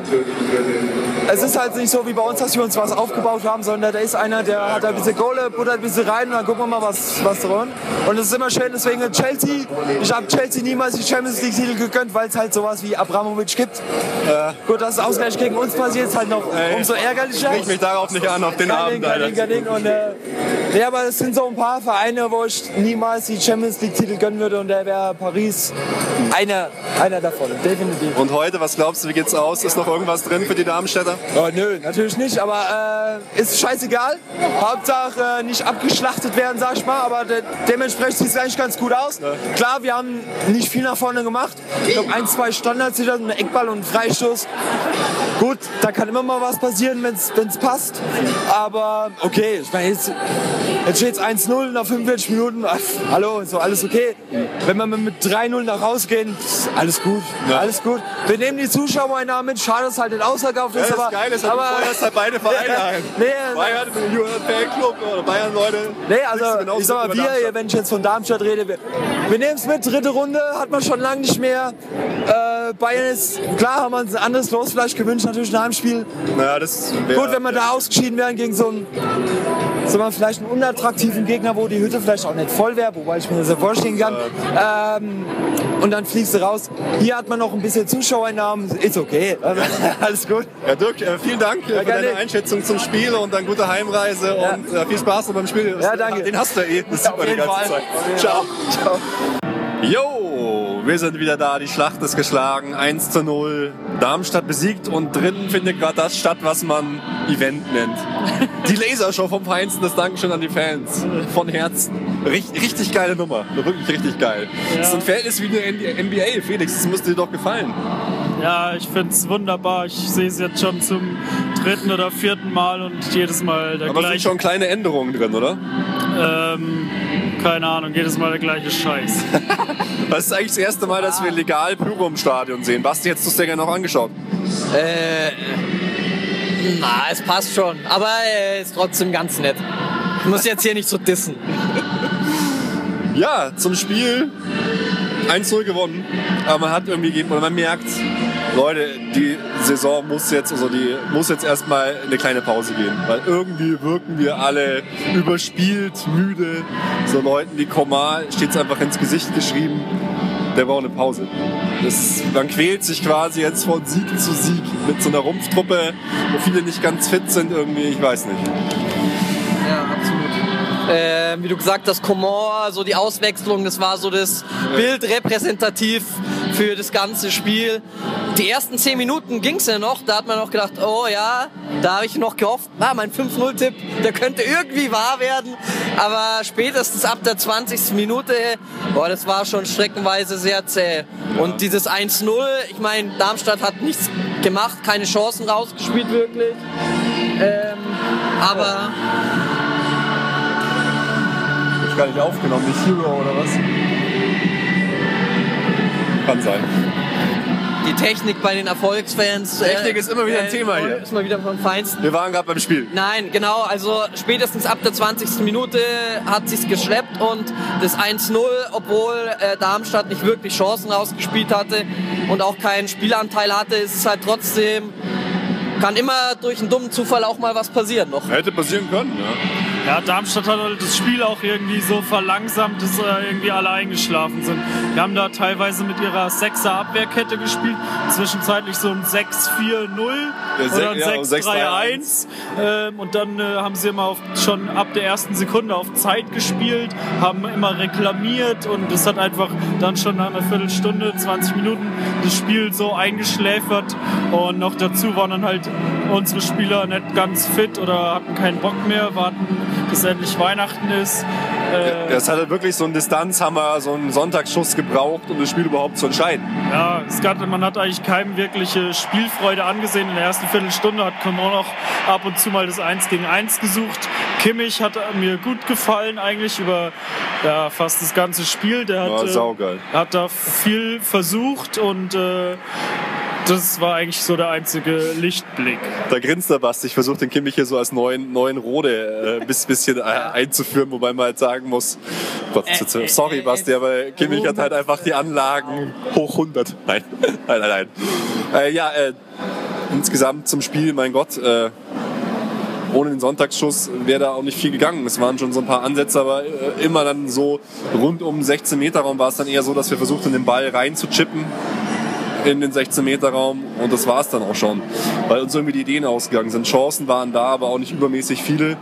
es ist halt nicht so wie bei uns, dass wir uns was aufgebaut haben, sondern da ist einer, der hat ein bisschen Kohle, buttert ein bisschen rein und dann gucken wir mal, was, was drin. Und es ist immer schön, deswegen Chelsea, ich habe Chelsea niemals die Champions League Titel gegönnt, weil es halt sowas wie Abramovic gibt. Gut, dass es ausgleich gegen uns passiert, ist halt noch Ey, umso ärgerlicher. Sprich mich darauf nicht an, auf den Abend, Ding, Alter. Ding, kein Ding. Und, äh, nee, aber es sind so ein paar Vereine, wo ich nie, niemals die Champions League-Titel gönnen würde und der wäre Paris einer, einer davon, definitiv. Und heute, was glaubst du, wie geht's aus? Ist noch irgendwas drin für die Darmstädter? Oh, nö, natürlich nicht, aber äh, ist scheißegal. Hauptsache äh, nicht abgeschlachtet werden, sag ich mal, aber de dementsprechend sieht es eigentlich ganz gut aus. Klar, wir haben nicht viel nach vorne gemacht. Ich glaube, ein, zwei Standards, ein Eckball und ein Freistoß. Gut, da kann immer mal was passieren, wenn es passt. Aber okay, ich meine, jetzt, jetzt steht es 1-0 nach 45 Minuten. Hallo, so alles okay. Wenn wir mit 3-0 nach Hause gehen, ist alles gut. Ja. Alles gut. Wir nehmen die Zuschauereinnahmen mit. Schade, dass es halt nicht ausverkauft ist. Ja, das aber, ist, aber, aber, du feuerst halt beide Vereine ein. Nee, Bayern, Fanclub oder Bayern-Leute. Nee, also ich sag mal, wir, wenn ich jetzt von Darmstadt rede, wir, wir nehmen es mit, dritte Runde, hat man schon lange nicht mehr. Äh, Bayern ist, klar haben wir uns ein anderes Los vielleicht gewünscht, natürlich nach dem Spiel. Naja, das wär, Gut, wenn wir da ausgeschieden wären gegen so einen, sagen wir, vielleicht einen unattraktiven Gegner, wo die Hütte vielleicht auch nicht voll wäre, wobei ich mir das ja vorstellen kann. Ähm, und dann fliegst du raus. Hier hat man noch ein bisschen Zuschauereinnahmen, ist okay. Alles gut. Ja, Dirk, äh, vielen Dank äh, für gerne. deine Einschätzung zum Spiel und dann gute Heimreise Ja. und äh, viel Spaß noch beim Spiel. Ja, danke. Den hast du ja eh. Das sieht man die ganze Fall. Zeit. Ciao. Ciao. Jo, wir sind wieder da. Die Schlacht ist geschlagen. 1 zu 0. Darmstadt besiegt und drinnen findet gerade das statt, was man Event nennt. Die Lasershow vom Feinsten. Das Dankeschön an die Fans. Von Herzen. Richtig, richtig geile Nummer. Wirklich richtig geil. Das ist ein Verhältnis wie eine NBA. Felix, das müsste dir doch gefallen. Ja, ich finde es wunderbar. Ich sehe es jetzt schon zum dritten oder vierten Mal und jedes Mal der Aber es sind gleiche. schon kleine Änderungen drin, oder? Ähm, keine Ahnung, jedes Mal der gleiche Scheiß. Das ist eigentlich das erste Mal, dass wir legal Pyro im Stadion sehen. Basti, hättest du es dir gerne noch angeschaut? Äh, na, es passt schon. Aber äh, ist trotzdem ganz nett. Ich muss jetzt hier nicht so dissen. Ja, zum Spiel 1-0 gewonnen. Aber man hat irgendwie gegeben, oder man merkt, Leute, die Saison muss jetzt, also die muss jetzt erstmal eine kleine Pause gehen. Weil irgendwie wirken wir alle überspielt, müde. So Leuten wie Komal steht es einfach ins Gesicht geschrieben. Der braucht eine Pause. Das, man quält sich quasi jetzt von Sieg zu Sieg mit so einer Rumpftruppe, wo viele nicht ganz fit sind irgendwie, ich weiß nicht. Ja, absolut. Äh, wie du gesagt hast, Coman, so die Auswechslung, das war so das Bild repräsentativ für das ganze Spiel. Die ersten zehn Minuten ging es ja noch, da hat man noch gedacht, oh ja, da habe ich noch gehofft, ah, mein 5-0-Tipp, der könnte irgendwie wahr werden. Aber spätestens ab der 20. Minute, boah, das war schon streckenweise sehr zäh. Und dieses 1-0, ich meine, Darmstadt hat nichts gemacht, keine Chancen rausgespielt wirklich. Ähm, aber ich gar nicht aufgenommen, nicht Hero oder was? Kann sein. die Technik bei den Erfolgsfans. äh, Technik ist immer wieder ein Thema hier. Ist mal wieder vom Feinsten. Wir waren gerade beim Spiel. Nein, genau, also spätestens ab der 20. Minute hat sich's geschleppt und das 1-0, obwohl äh, Darmstadt nicht wirklich Chancen rausgespielt hatte und auch keinen Spielanteil hatte, ist es halt trotzdem, kann immer durch einen dummen Zufall auch mal was passieren noch. Hätte passieren können, ja. Ja, Darmstadt hat halt das Spiel auch irgendwie so verlangsamt, dass äh, irgendwie alle eingeschlafen sind. Wir haben da teilweise mit ihrer Sechser Abwehrkette gespielt, zwischenzeitlich so ein 6-4-0 Ja, oder ein ja, 6-3-1. Ähm, und dann äh, haben sie immer auf, schon ab der ersten Sekunde auf Zeit gespielt, haben immer reklamiert und es hat einfach dann schon nach einer Viertelstunde, 20 Minuten das Spiel so eingeschläfert. Und noch dazu waren dann halt unsere Spieler nicht ganz fit oder hatten keinen Bock mehr, warten, bis endlich Weihnachten ist. Äh, Das hat halt wirklich so einen Distanzhammer, so einen Sonntagsschuss gebraucht, um das Spiel überhaupt zu entscheiden. Ja, es gab, man hat eigentlich keinem wirkliche Spielfreude angesehen. In der ersten Viertelstunde hat Coman noch ab und zu mal das 1 gegen 1 gesucht. Kimmich hat mir gut gefallen eigentlich über ja, fast das ganze Spiel. Der hat, Ja, äh, hat da viel versucht und äh, das war eigentlich so der einzige Lichtblick. Da grinst der Basti. Ich versuche den Kimmich hier so als neuen, neuen Rode äh, bis bisschen äh, einzuführen, wobei man halt sagen muss, Gott, Äh, sorry äh, Basti, aber Kimmich hat halt einfach die Anlagen hoch 100. Nein, nein, nein. nein. Äh, ja, äh, insgesamt zum Spiel, mein Gott, äh, ohne den Sonntagsschuss wäre da auch nicht viel gegangen. Es waren schon so ein paar Ansätze, aber äh, immer dann so rund um 16 Meter Raum war es dann eher so, dass wir versucht haben, den Ball reinzuchippen in den 16-Meter-Raum und das war es dann auch schon, weil uns irgendwie die Ideen ausgegangen sind. Chancen waren da, aber auch nicht übermäßig viele.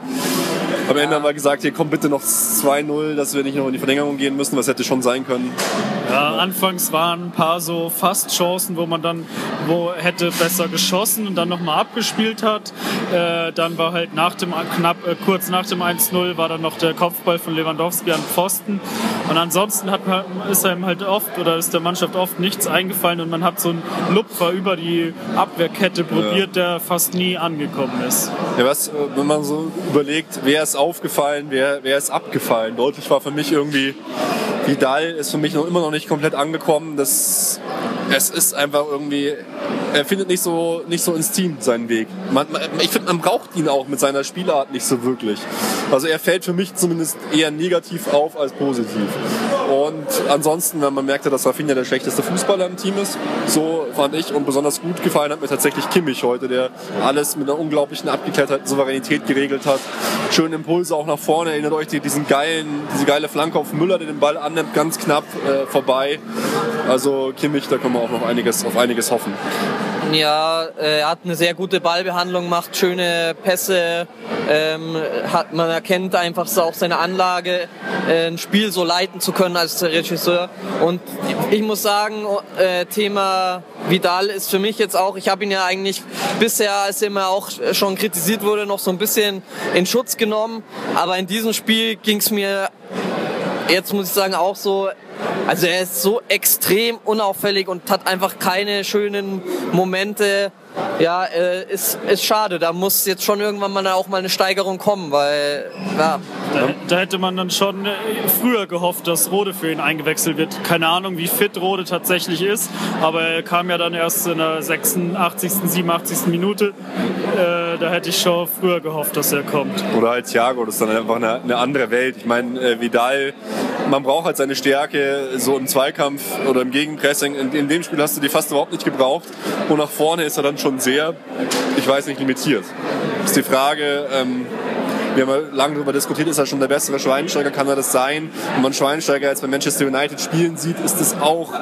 Am Ende haben wir gesagt, hier kommt bitte noch 2-0, dass wir nicht noch in die Verlängerung gehen müssen. Was hätte schon sein können. Ja, anfangs waren ein paar so Fastchancen, wo man dann wo hätte besser geschossen und dann nochmal abgespielt hat. Äh, dann war halt nach dem knapp äh, kurz nach dem 1-0 war dann noch der Kopfball von Lewandowski an Pfosten. Und ansonsten hat man, ist einem halt oft oder ist der Mannschaft oft nichts eingefallen und man hat so einen Lupfer über die Abwehrkette probiert, ja. der fast nie angekommen ist. Ja, was, äh, wenn man so überlegt, wer ist aufgefallen, wer, wer ist abgefallen. Deutlich war für mich irgendwie, Vidal ist für mich noch immer noch nicht komplett angekommen. Das, es ist einfach irgendwie, er findet nicht so, nicht so ins Team seinen Weg. Man, ich finde, man braucht ihn auch mit seiner Spielart nicht so wirklich. Also er fällt für mich zumindest eher negativ auf als positiv. Und ansonsten, wenn man merkte, dass Rafinha der schlechteste Fußballer im Team ist, so fand ich und besonders gut gefallen hat mir tatsächlich Kimmich heute, der alles mit einer unglaublichen Abgeklärtheit Souveränität geregelt hat. Schöne Impulse auch nach vorne. Erinnert euch diesen geilen, diese geile Flanke auf Müller, der den Ball annimmt, ganz knapp äh, vorbei. Also Kimmich, da können wir auch noch einiges, auf einiges hoffen. Ja, er hat eine sehr gute Ballbehandlung, macht schöne Pässe, ähm, hat, man erkennt einfach auch seine Anlage, äh, ein Spiel so leiten zu können als Regisseur. Und ich muss sagen, äh, Thema Vidal ist für mich jetzt auch, ich habe ihn ja eigentlich bisher, als er immer auch schon kritisiert wurde, noch so ein bisschen in Schutz genommen. Aber in diesem Spiel ging es mir jetzt muss ich sagen auch so, also er ist so extrem unauffällig und hat einfach keine schönen Momente ja, äh, ist, ist schade. Da muss jetzt schon irgendwann mal auch mal eine Steigerung kommen, weil ja. Da, da, hätte man dann schon äh, früher gehofft, dass Rode für ihn eingewechselt wird. Keine Ahnung, wie fit Rode tatsächlich ist, aber er kam ja dann erst in der 86., 87. Minute. Äh, da hätte ich schon früher gehofft, dass er kommt. Oder halt Thiago, das ist dann einfach eine, eine andere Welt. Ich meine, äh, Vidal, man braucht halt seine Stärke so im Zweikampf oder im Gegenpressing. In, in dem Spiel hast du die fast überhaupt nicht gebraucht. Und nach vorne ist er dann schon sehr, ich weiß nicht, limitiert. Ist die Frage, ähm, wir haben lange darüber diskutiert, ist er schon der bessere Schweinsteiger, kann er das sein? Wenn man Schweinsteiger jetzt bei Manchester United spielen sieht, ist es auch,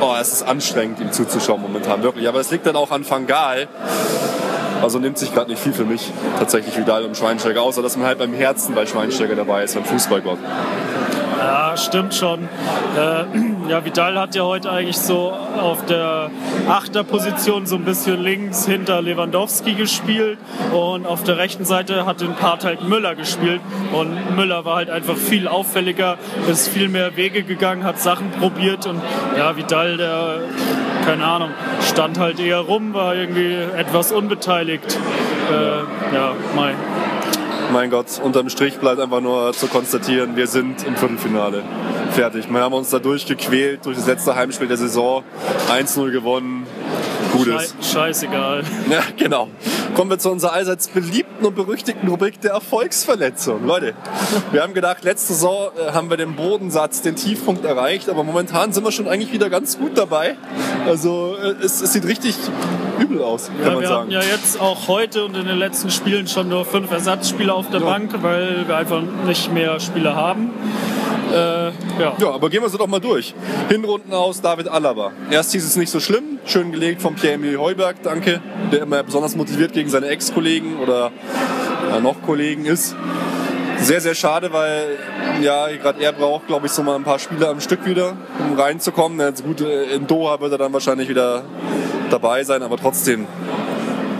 oh, es ist anstrengend, ihm zuzuschauen momentan, wirklich. Aber es liegt dann auch an Fangal. Also nimmt sich gerade nicht viel für mich tatsächlich Vidal und Schweinsteiger, außer dass man halt beim Herzen bei Schweinsteiger dabei ist, beim Fußballgott. Ja, stimmt schon. Äh, ja, Vidal hat ja heute eigentlich so auf der Achterposition so ein bisschen links hinter Lewandowski gespielt und auf der rechten Seite hat den Part halt Müller gespielt und Müller war halt einfach viel auffälliger, ist viel mehr Wege gegangen, hat Sachen probiert und ja, Vidal, der, keine Ahnung, stand halt eher rum, war irgendwie etwas unbeteiligt. Äh, ja, mein mein Gott, unterm Strich bleibt einfach nur zu konstatieren, wir sind im Viertelfinale. Fertig. Wir haben uns da durchgequält durch das letzte Heimspiel der Saison. 1-0 gewonnen. Gutes. Scheißegal. Ja, genau. Kommen wir zu unserer allseits beliebten und berüchtigten Rubrik der Erfolgsverletzung. Leute, wir haben gedacht, letzte Saison äh, haben wir den Bodensatz, den Tiefpunkt erreicht, aber momentan sind wir schon eigentlich wieder ganz gut dabei. Also äh, es, es sieht richtig übel aus, kann ja, man wir sagen. hatten ja jetzt auch heute und in den letzten Spielen schon nur fünf Ersatzspieler auf der Ja. Bank, weil wir einfach nicht mehr Spieler haben. Äh, ja. Ja, aber gehen wir sie doch mal durch. Hinrunden aus David Alaba. Erst hieß es nicht so schlimm, schön gelegt von Pierre-Emil Heuberg, danke, der immer besonders motiviert gegen seine Ex-Kollegen oder äh, noch Kollegen ist. Sehr, sehr schade, weil ja, gerade er braucht, glaube ich, so mal ein paar Spiele am Stück wieder, um reinzukommen. Jetzt gut, äh, in Doha wird er dann wahrscheinlich wieder dabei sein, aber trotzdem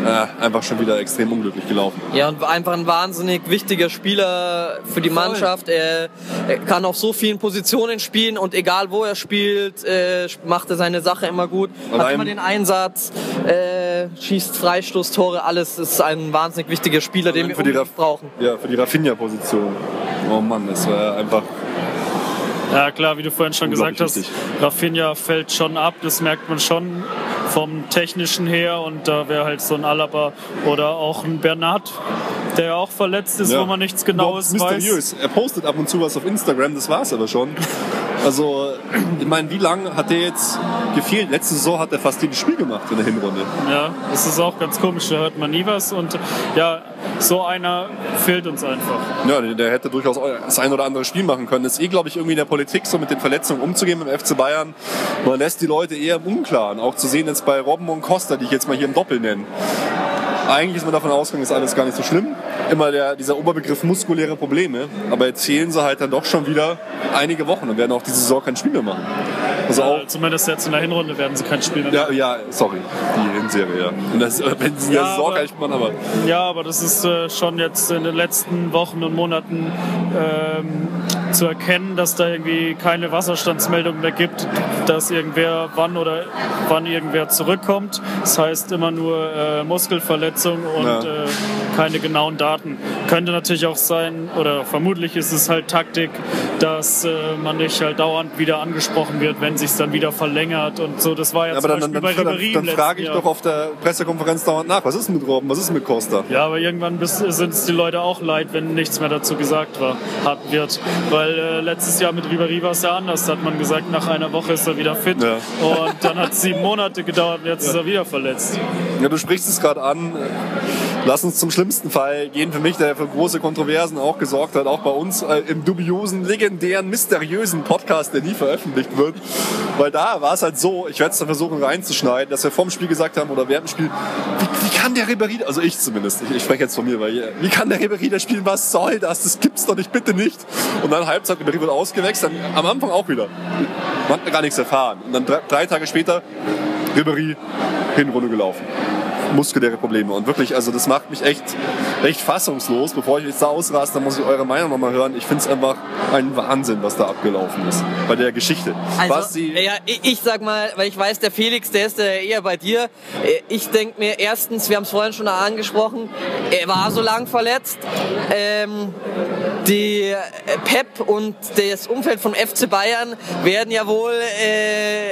äh, einfach schon wieder extrem unglücklich gelaufen. Ja, und einfach ein wahnsinnig wichtiger Spieler für die Mannschaft. Er, er kann auf so vielen Positionen spielen und egal wo er spielt, äh, macht er seine Sache immer gut. Hat Allein- immer den Einsatz, äh, schießt Freistoßtore, alles ist ein wahnsinnig wichtiger Spieler, den wir für die, brauchen. ja, für die Rafinha-Position. Oh Mann, das war einfach ja, klar, wie du vorhin schon gesagt hast, Rafinha fällt schon ab, das merkt man schon vom Technischen her und da wäre halt so ein Alaba oder auch ein Bernat, der ja auch verletzt ist, Ja. wo man nichts Genaues Überhaupt weiß. mysteriös. Er postet ab und zu was auf Instagram, das war's aber schon. Also, ich meine, wie lange hat der jetzt gefehlt? Letzte Saison hat er fast jedes Spiel gemacht in der Hinrunde. Ja, das ist auch ganz komisch, da hört man nie was und ja, so einer fehlt uns einfach. Ja, der- der hätte durchaus das ein oder andere Spiel machen können. Das ist eh, glaube ich, irgendwie in der Politik, so mit den Verletzungen umzugehen im FC Bayern. Man lässt die Leute eher im Unklaren. Auch zu sehen jetzt bei Robben und Costa, die ich jetzt mal hier im Doppel nenne. Eigentlich ist man davon ausgegangen, ist alles gar nicht so schlimm. Immer der, dieser Oberbegriff muskuläre Probleme. Aber jetzt fehlen sie halt dann doch schon wieder einige Wochen und werden auch diese Saison kein Spiel mehr machen. Also auch, Ja, zumindest jetzt in der Hinrunde werden sie kein Spiel mehr ja, ja, sorry, die Hinserie, ja. Und das, wenn sie Ja, aber- kann ich machen, aber Ja, aber das ist äh, schon jetzt in den letzten Wochen und Monaten ähm, zu erkennen, dass da irgendwie keine Wasserstandsmeldung mehr gibt, dass irgendwer wann oder wann irgendwer zurückkommt. Das heißt immer nur äh, Muskelverletzung und Ja. äh, keine genauen Daten. Könnte natürlich auch sein, oder vermutlich ist es halt Taktik, dass äh, man nicht halt dauernd wieder angesprochen wird, wenn sich dann wieder verlängert und so. Das war ja Ja, zum aber dann, Beispiel dann, bei dann, dann, frage ich letzten doch auf der Pressekonferenz dauernd nach, was ist mit Robben, was ist mit Costa? Ja, aber irgendwann sind es die Leute auch leid, wenn nichts mehr dazu gesagt war, hat, wird. Weil äh, letztes Jahr mit Ribéry war es ja anders. Da hat man gesagt, nach einer Woche ist er wieder fit. Ja. Und dann hat es sieben Monate gedauert und jetzt ist er wieder verletzt. Ja, du sprichst es gerade an. Lass uns zum schlimmsten Fall gehen für mich, der für große Kontroversen auch gesorgt hat, auch bei uns äh, im dubiosen, legendären, mysteriösen Podcast, der nie veröffentlicht wird. Weil da war es halt so, ich werde es dann versuchen reinzuschneiden, dass wir vorm Spiel gesagt haben oder während dem Spiel, wie, wie kann der Ribéry, also ich zumindest, ich, ich spreche jetzt von mir, weil äh, wie kann der Ribéry da spielen, was soll das, das gibt's doch nicht, bitte nicht. Und dann Halbzeit, Ribéry wird ausgewechselt, dann am Anfang auch wieder. Man hat gar nichts erfahren. Und dann drei, drei Tage später, Ribéry, Hinrunde gelaufen muskuläre Probleme. Und wirklich, also das macht mich echt, echt fassungslos. Bevor ich jetzt da ausraste, muss ich eure Meinung nochmal hören. Ich finde es einfach ein Wahnsinn, was da abgelaufen ist bei der Geschichte. Also, was sie, ja, ich, ich sag mal, weil ich weiß, der Felix, der ist äh, eher bei dir. Äh, Ich denke mir erstens, wir haben es vorhin schon angesprochen, er war so lang verletzt. Ähm, die äh, Pep und das Umfeld von FC Bayern werden ja wohl äh,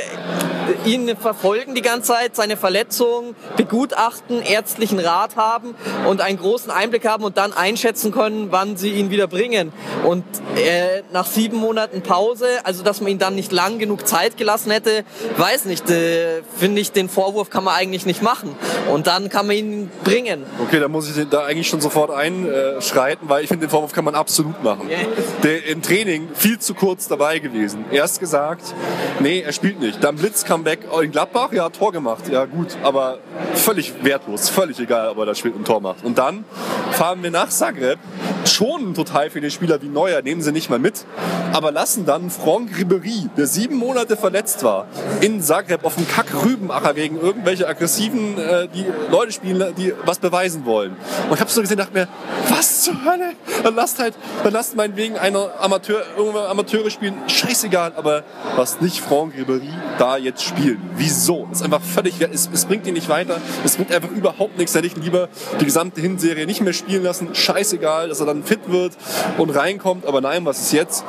ihn verfolgen die ganze Zeit, seine Verletzung begutachten, ärztlichen Rat haben und einen großen Einblick haben und dann einschätzen können, wann sie ihn wieder bringen. Und äh, nach sieben Monaten Pause, also dass man ihn dann nicht lang genug Zeit gelassen hätte, weiß nicht, äh, finde ich, den Vorwurf kann man eigentlich nicht machen. Und dann kann man ihn bringen. okay, da muss ich da eigentlich schon sofort einschreiten, weil ich finde, den Vorwurf kann man absolut machen. Ja. Der im Training viel zu kurz dabei gewesen. Erst gesagt, nee, er spielt nicht. Dann Blitz-Comeback in Gladbach, ja, Tor gemacht. Ja, gut, aber völlig wertlos, völlig egal, ob er das spielt und Tor macht. Und dann fahren wir nach Zagreb, schonen total viele Spieler wie Neuer, nehmen sie nicht mal mit, aber lassen dann Franck Ribéry, der sieben Monate verletzt war, in Zagreb auf dem Kack-Rübenacher gegen irgendwelche aggressiven äh, die Leute spielen, die was beweisen wollen. Und ich habe so gesehen, dachte mir, was zur Hölle? Dann lasst halt, dann lasst meinetwegen einer Amateur, irgendwann Amateure spielen, scheißegal, aber lasst nicht Franck Ribéry da jetzt spielen. Wieso? Das ist einfach völlig, es, es bringt ihn nicht weiter, es bringt einfach überhaupt nichts. Hätte ich lieber die gesamte Hinserie nicht mehr spielen lassen, scheißegal, dass er dann fit wird und reinkommt, aber nein, was ist jetzt?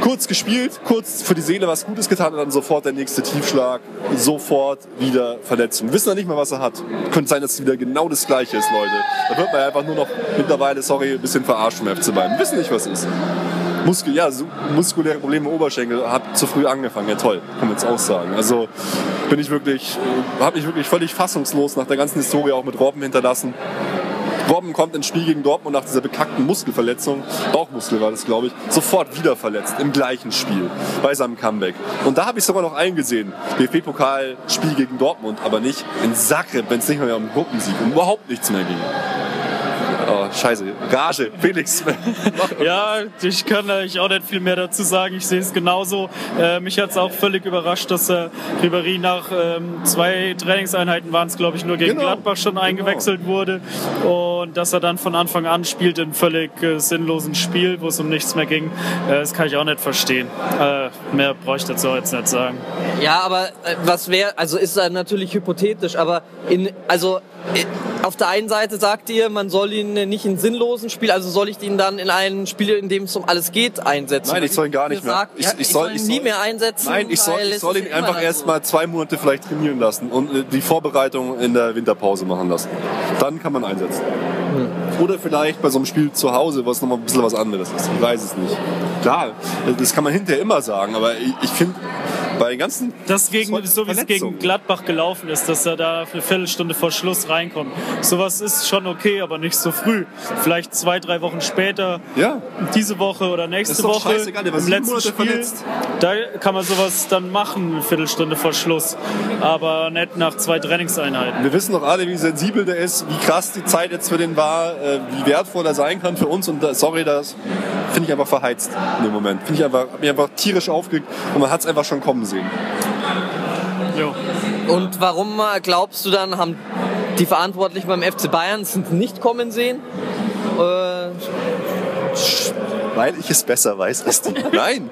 Kurz gespielt, kurz für die Seele was Gutes getan und dann sofort der nächste Tiefschlag, sofort wieder Verletzung. Wissen ja nicht mal, was er hat. Könnte sein, dass es wieder genau das Gleiche ist, Leute. Da wird man einfach nur noch mittlerweile, sorry, ein bisschen verarscht vom FC Bayern. Wissen nicht, was ist. Muskel, ja, so muskuläre Probleme im Oberschenkel, hat zu früh angefangen. Ja toll, kann man jetzt auch sagen. Also bin ich wirklich, äh, habe mich wirklich völlig fassungslos nach der ganzen Historie auch mit Robben hinterlassen. Robben kommt ins Spiel gegen Dortmund nach dieser bekackten Muskelverletzung, Bauchmuskel war das, glaube ich, sofort wieder verletzt im gleichen Spiel bei seinem Comeback. Und da habe ich sogar noch eingesehen, DFB-Pokal-Spiel gegen Dortmund, aber nicht in Zagreb, wenn es nicht mehr um Gruppensieg und überhaupt nichts mehr ging. Oh, scheiße. Rage. Felix. Ja, ich kann eigentlich auch nicht viel mehr dazu sagen. Ich sehe es genauso. Äh, mich hat es auch völlig überrascht, dass äh, Ribéry nach ähm, zwei Trainingseinheiten waren es, glaube ich, nur gegen Genau. Gladbach schon eingewechselt wurde. Und dass er dann von Anfang an spielt in völlig äh, sinnlosen Spiel, wo es um nichts mehr ging. Äh, das kann ich auch nicht verstehen. Äh, mehr bräuchte ich dazu jetzt nicht sagen. Ja, aber äh, was wäre, also ist natürlich hypothetisch, aber in, also äh, auf der einen Seite sagt ihr, man soll ihn äh, nicht in sinnlosen Spiel, also soll ich ihn dann in einem Spiel, in dem es um alles geht, einsetzen? Nein, ich soll ihn gar nicht mehr. Ich- ich ich soll- ihn nie mehr einsetzen. Nein, ich soll, ich soll ihn einfach immer erst so. mal zwei Monate vielleicht trainieren lassen und äh, die Vorbereitung in der Winterpause machen lassen. Dann kann man einsetzen. Oder vielleicht bei so einem Spiel zu Hause, was nochmal ein bisschen was anderes ist. Ich weiß es nicht. Klar, das kann man hinterher immer sagen, aber ich, ich finde, Bei den ganzen Das gegen, so wie es gegen Gladbach gelaufen ist, dass er da eine Viertelstunde vor Schluss reinkommt. Sowas ist schon okay, aber nicht so früh. Vielleicht zwei, drei Wochen später, Ja. diese Woche oder nächste Ist doch Woche, scheißegal, im letzten Monate Spiel, verletzt. da kann man sowas dann machen, eine Viertelstunde vor Schluss. Aber nicht nach zwei Trainingseinheiten. Wir wissen doch alle, wie sensibel der ist, wie krass die Zeit jetzt für den war, äh, wie wertvoll er sein kann für uns. Und da, sorry, das finde ich einfach verheizt in dem Moment. Finde ich einfach, hab mich einfach tierisch aufgeregt und man hat es einfach schon kommen sehen. Jo. Und warum äh, glaubst du dann, haben die Verantwortlichen beim FC Bayern es nicht kommen sehen? Äh, Weil ich es besser weiß als die. Nein,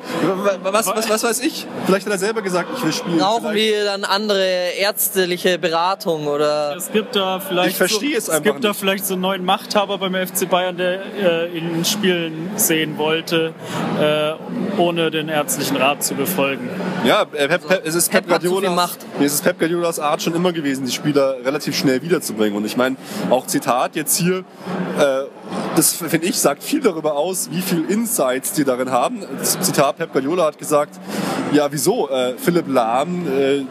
was, was, was weiß ich? Vielleicht hat er selber gesagt, ich will spielen. brauchen Vielleicht- wir dann andere ärztliche Beratung oder Es gibt da vielleicht Ich verstehe so, es einfach gibt da nicht. vielleicht so einen neuen Machthaber beim FC Bayern, der äh, ihn spielen sehen wollte, äh, ohne den ärztlichen Rat zu befolgen. Ja, äh, Pep, Pep, es ist Pep Pep Guardiolas, nee, es ist Pep Guardiolas Art schon immer gewesen, die Spieler relativ schnell wiederzubringen. Und ich meine, auch Zitat jetzt hier, äh, das finde ich, sagt viel darüber aus, wie viel Insights die darin haben. Zitat Pep Guardiola hat gesagt, ja wieso, äh, Philipp Lahm, äh,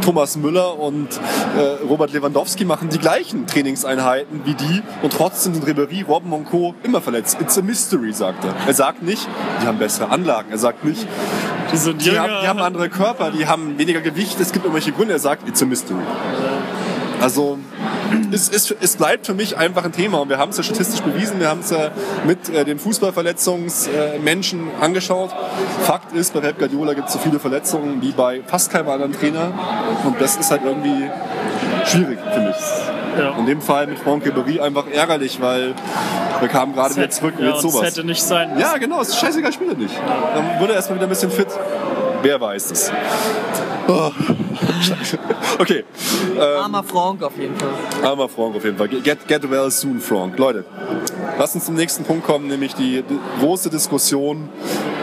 Thomas Müller und äh, Robert Lewandowski machen die gleichen Trainingseinheiten wie die und trotzdem sind Ribéry, Robben und Co. immer verletzt. It's a mystery, sagt er. Er sagt nicht, die haben bessere Anlagen. Er sagt nicht, Die sind die haben, die haben andere Körper, die haben weniger Gewicht, es gibt irgendwelche Gründe. Er sagt, it's a mystery. Also es, es, es bleibt für mich einfach ein Thema und wir haben es ja statistisch bewiesen, wir haben es ja mit äh, den Fußballverletzungsmenschen angeschaut. Fakt ist, bei Pep Guardiola gibt es so viele Verletzungen wie bei fast keinem anderen Trainer und das ist halt irgendwie schwierig für mich. ja. In dem Fall mit Franck Ribéry einfach ärgerlich, weil wir kamen gerade wieder zurück ja, es sowas. hätte nicht sein müssen. Ja, genau, es ist scheißegal, spielt er nicht. Dann wurde er erstmal wieder ein bisschen fit. Wer weiß es. Oh. Okay, armer Frank auf jeden Fall. armer Frank auf jeden Fall. Get, get well soon, Frank. Leute, lass uns zum nächsten Punkt kommen, nämlich die große Diskussion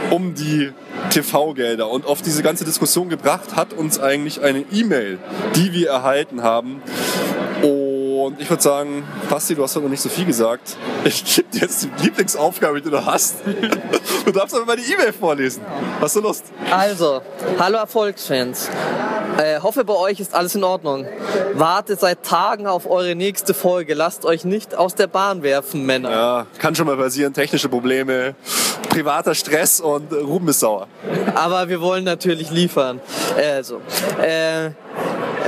um die TV-Gelder. Und auf diese ganze Diskussion gebracht hat uns eigentlich eine E-Mail, die wir erhalten haben. Und ich würde sagen, Basti, du hast doch noch nicht so viel gesagt. Ich gebe dir jetzt die Lieblingsaufgabe, die du hast. Du darfst aber mal die E-Mail vorlesen. Hast du Lust? Also, hallo Erfolgsfans. Äh, hoffe, bei euch ist alles in Ordnung. Wartet seit Tagen auf eure nächste Folge. Lasst euch nicht aus der Bahn werfen, Männer. Ja, kann schon mal passieren. Technische Probleme, privater Stress und Ruben ist sauer. Aber wir wollen natürlich liefern. Also, äh,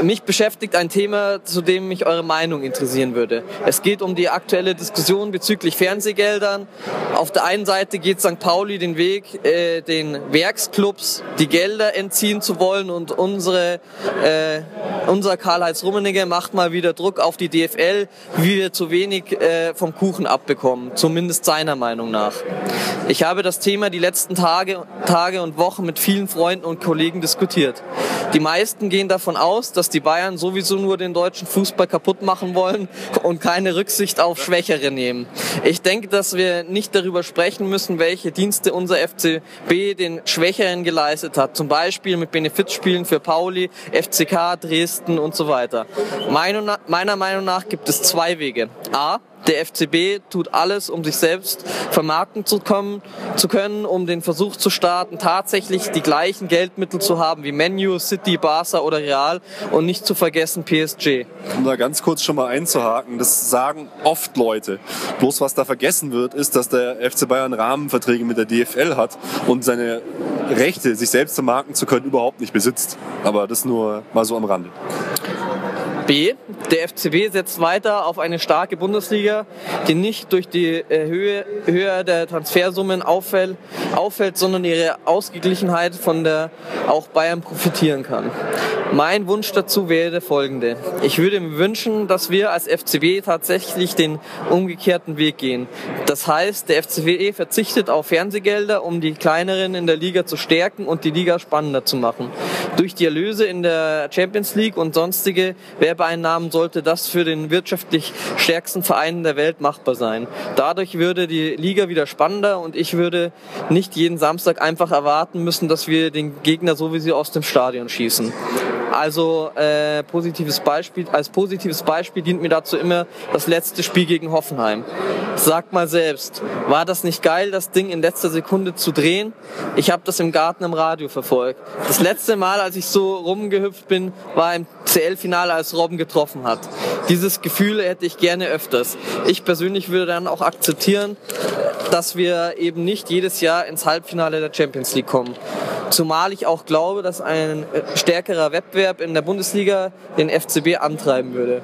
mich beschäftigt ein Thema, zu dem mich eure Meinung interessieren würde. Es geht um die aktuelle Diskussion bezüglich Fernsehgeldern. Auf der einen Seite geht St. Pauli den Weg, äh, den Werksclubs die Gelder entziehen zu wollen und unsere, äh, unser Karl-Heinz Rummenigge macht mal wieder Druck auf die DFL, wie wir zu wenig äh, vom Kuchen abbekommen, zumindest seiner Meinung nach. Ich habe das Thema die letzten Tage, Tage und Wochen mit vielen Freunden und Kollegen diskutiert. Die meisten gehen davon aus, dass die Bayern sowieso nur den deutschen Fußball kaputt machen wollen und keine Rücksicht auf Schwächere nehmen. Ich denke, dass wir nicht darüber sprechen müssen, welche Dienste unser FCB den Schwächeren geleistet hat. Zum Beispiel mit Benefizspielen für Pauli, FCK, Dresden und so weiter. Meiner Meinung nach gibt es zwei Wege. A. Der FCB tut alles, um sich selbst vermarkten zu, kommen, zu können, um den Versuch zu starten, tatsächlich die gleichen Geldmittel zu haben wie Menu, City, Barca oder Real und nicht zu vergessen PSG. Um da ganz kurz schon mal einzuhaken, das sagen oft Leute. Bloß was da vergessen wird, ist, dass der FC Bayern Rahmenverträge mit der DFL hat und seine Rechte, sich selbst vermarkten zu können, überhaupt nicht besitzt. Aber das nur mal so am Rande. B. Der FCB setzt weiter auf eine starke Bundesliga, die nicht durch die äh, Höhe, Höhe der Transfersummen auffällt, auffällt, sondern ihre Ausgeglichenheit von der auch Bayern profitieren kann. Mein Wunsch dazu wäre der folgende. Ich würde mir wünschen, dass wir als FCB tatsächlich den umgekehrten Weg gehen. Das heißt, der FCB verzichtet auf Fernsehgelder, um die kleineren in der Liga zu stärken und die Liga spannender zu machen. Durch die Erlöse in der Champions League und sonstige Werbeeinnahmen sollte das für den wirtschaftlich stärksten Verein der Welt machbar sein. Dadurch würde die Liga wieder spannender und ich würde nicht jeden Samstag einfach erwarten müssen, dass wir den Gegner sowieso aus dem Stadion schießen. Also äh, positives Beispiel, als positives Beispiel dient mir dazu immer das letzte Spiel gegen Hoffenheim. Sagt mal selbst, war das nicht geil, das Ding in letzter Sekunde zu drehen? Ich habe das im Garten im Radio verfolgt. Das letzte Mal, als ich so rumgehüpft bin, war im CL-Finale, als Robben getroffen hat. Dieses Gefühl hätte ich gerne öfters. Ich persönlich würde dann auch akzeptieren, dass wir eben nicht jedes Jahr ins Halbfinale der Champions League kommen. Zumal ich auch glaube, dass ein äh, stärkerer Wettbewerb in der Bundesliga den FCB antreiben würde.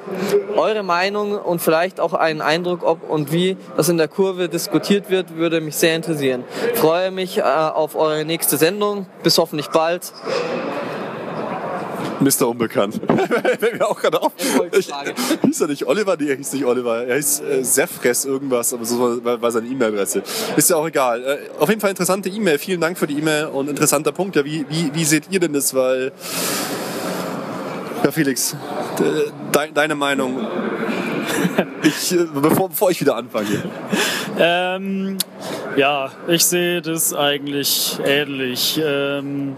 Eure Meinung und vielleicht auch einen Eindruck, ob und wie das in der Kurve diskutiert wird, würde mich sehr interessieren. Ich freue mich äh, auf eure nächste Sendung. Bis hoffentlich bald. Mr. Unbekannt. Fällt mir auch gerade auf. Ich, hieß er nicht Oliver? Nee, er hieß nicht Oliver. Er hieß äh, Sefres irgendwas, aber so war, war seine E-Mail-Adresse. Ist ja auch egal. Äh, auf jeden Fall interessante E-Mail. Vielen Dank für die E-Mail und interessanter Punkt. Ja, wie, wie, wie seht ihr denn das? Weil, ja, Felix, de, deine Meinung. Ich, äh, bevor, bevor ich wieder anfange. Ähm, ja, ich sehe das eigentlich ähnlich. Ähm,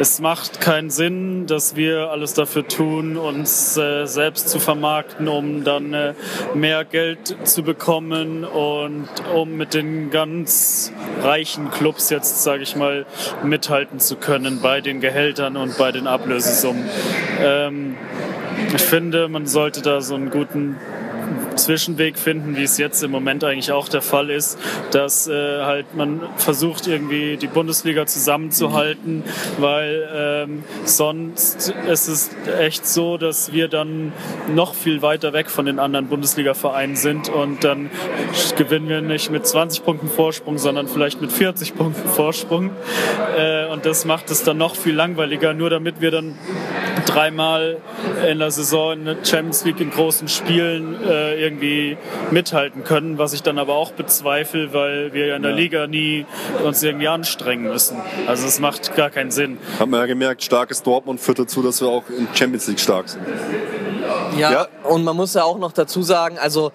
es macht keinen Sinn, dass wir alles dafür tun, uns äh, selbst zu vermarkten, um dann äh, mehr Geld zu bekommen und um mit den ganz reichen Clubs jetzt, sage ich mal, mithalten zu können bei den Gehältern und bei den Ablösesummen. Ähm, ich finde, man sollte da so einen guten Zwischenweg finden, wie es jetzt im Moment eigentlich auch der Fall ist, dass äh, halt man versucht irgendwie die Bundesliga zusammenzuhalten, weil ähm, sonst ist es echt so, dass wir dann noch viel weiter weg von den anderen Bundesliga-Vereinen sind und dann gewinnen wir nicht mit 20 Punkten Vorsprung, sondern vielleicht mit 40 Punkten Vorsprung. Äh, und das macht es dann noch viel langweiliger, nur damit wir dann dreimal in der Saison in der Champions League in großen Spielen äh, irgendwie mithalten können, was ich dann aber auch bezweifle, weil wir ja in der ja. Liga nie uns irgendwie anstrengen müssen. Also es macht gar keinen Sinn. Haben wir ja gemerkt, starkes Dortmund führt dazu, dass wir auch in Champions League stark sind. Ja, ja, und man muss ja auch noch dazu sagen, also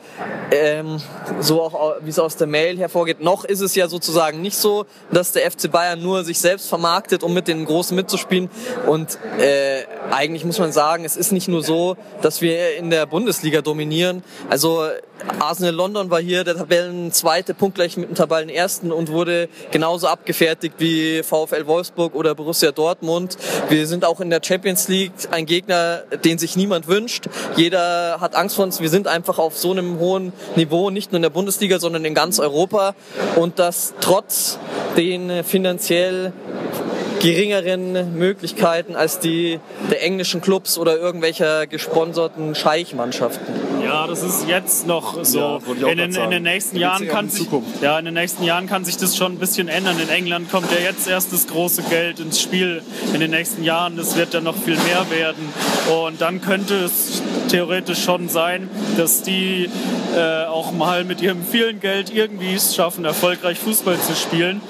ähm, so auch wie es aus der Mail hervorgeht, noch ist es ja sozusagen nicht so, dass der FC Bayern nur sich selbst vermarktet, um mit den Großen mitzuspielen. Und äh, eigentlich muss man sagen, es ist nicht nur so, dass wir in der Bundesliga dominieren. Also Arsenal London war hier der Tabellenzweite, punktgleich mit dem Tabellenersten und wurde genauso abgefertigt wie VfL Wolfsburg oder Borussia Dortmund. Wir sind auch in der Champions League ein Gegner, den sich niemand wünscht. Jeder hat Angst vor uns. Wir sind einfach auf so einem hohen Niveau, nicht nur in der Bundesliga, sondern in ganz Europa. Und das trotz den finanziell geringeren Möglichkeiten als die der englischen Clubs oder irgendwelcher gesponserten Scheichmannschaften. Ja, das ist jetzt noch so. Ja, in, den, in, den, nächsten Jahren kann sich, ja, in den nächsten Jahren kann sich das schon ein bisschen ändern. In England kommt ja jetzt erst das große Geld ins Spiel. In den nächsten Jahren, das wird dann noch viel mehr werden. Und dann könnte es theoretisch schon sein, dass die äh, auch mal mit ihrem vielen Geld irgendwie es schaffen, erfolgreich Fußball zu spielen.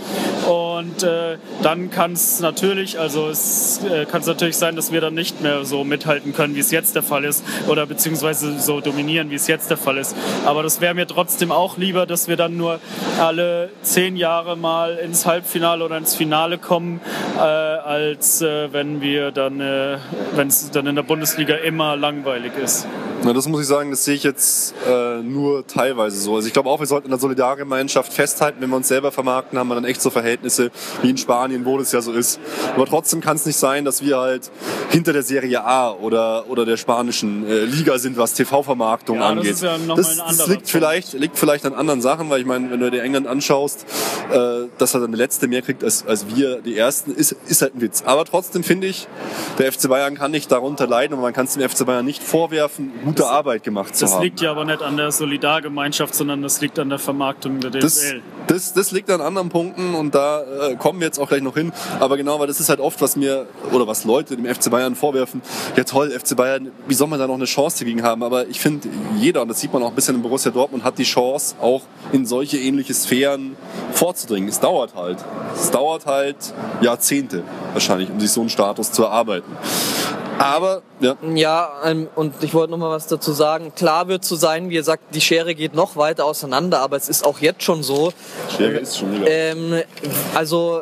Und äh, dann kann es natürlich, also es äh, kann es natürlich sein, dass wir dann nicht mehr so mithalten können, wie es jetzt der Fall ist, oder beziehungsweise so dominieren, wie es jetzt der Fall ist. Aber das wäre mir trotzdem auch lieber, dass wir dann nur alle zehn Jahre mal ins Halbfinale oder ins Finale kommen, äh, als äh, wenn wir dann, äh, wenn es dann in der Bundesliga immer langweilig ist. Na, das muss ich sagen, das sehe ich jetzt äh, nur teilweise so. Also ich glaube auch, wir sollten in der Solidargemeinschaft festhalten, wenn wir uns selber vermarkten, haben wir dann echt so Verhältnisse wie in Spanien, wo das ja so ist. Aber trotzdem kann es nicht sein, dass wir halt hinter der Serie A oder, oder der spanischen äh, Liga sind, was TV-Vermarktung ja, angeht. Das, ist ja das, das liegt, vielleicht, liegt vielleicht an anderen Sachen, weil ich meine, wenn du dir England anschaust, äh, dass er dann der Letzte mehr kriegt als, als wir, die Ersten, ist, ist halt ein Witz. Aber trotzdem finde ich, der FC Bayern kann nicht darunter leiden und man kann es dem FC Bayern nicht vorwerfen, gute Arbeit gemacht zu das haben. Das liegt ja aber nicht an der Solidargemeinschaft, sondern das liegt an der Vermarktung der DFL. Das, das, das liegt an anderen Punkten und da äh, kommen wir jetzt auch gleich noch hin. Aber genau, weil das ist halt oft, was mir oder was Leute dem FC Bayern vorwerfen. Ja toll, FC Bayern, wie soll man da noch eine Chance dagegen haben? Aber ich finde, jeder, und das sieht man auch ein bisschen in Borussia Dortmund, hat die Chance, auch in solche ähnliche Sphären vorzudringen. Es dauert halt. Es dauert halt Jahrzehnte wahrscheinlich, um sich so einen Status zu erarbeiten. Aber, ja. Ja, ähm, und ich wollte noch mal was dazu sagen. Klar wird so sein, wie ihr sagt, die Schere geht noch weiter auseinander, aber es ist auch jetzt schon so. Schere ist schon wieder. Ähm, also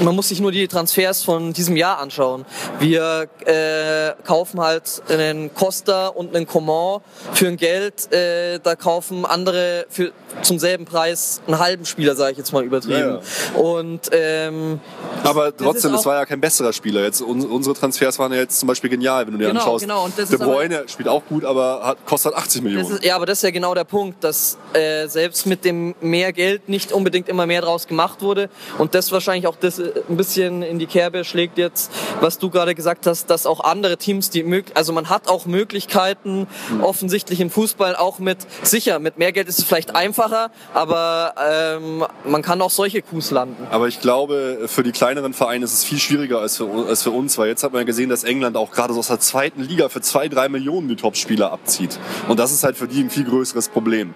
man muss sich nur die Transfers von diesem Jahr anschauen. Wir äh, kaufen halt einen Costa und einen Coman für ein Geld. Äh, da kaufen andere für zum selben Preis einen halben Spieler, sage ich jetzt mal übertrieben. Ja, Und ähm, Aber trotzdem, es war ja kein besserer Spieler. Jetzt, un- unsere Transfers waren ja jetzt zum Beispiel genial, wenn du dir Genau, anschaust. genau, und das De ist aber- Bruyne spielt auch gut, aber hat, kostet 80 Millionen. Das ist, ja, aber das ist ja genau der Punkt, dass äh, selbst mit dem mehr Geld nicht unbedingt immer mehr draus gemacht wurde und das wahrscheinlich auch das äh, ein bisschen in die Kerbe schlägt jetzt, was du gerade gesagt hast, dass auch andere Teams die mög also man hat auch Möglichkeiten offensichtlich im Fußball auch mit sicher mit mehr Geld ist es vielleicht einfacher, aber ähm, man kann auch solche Coups landen. Aber ich glaube, für die kleineren Vereine ist es viel schwieriger als für, als für uns, weil jetzt hat man ja gesehen, dass England auch gerade so aus der zweiten Liga für zwei, drei Millionen die Topspieler abzieht. Und das ist halt für die ein viel größeres Problem.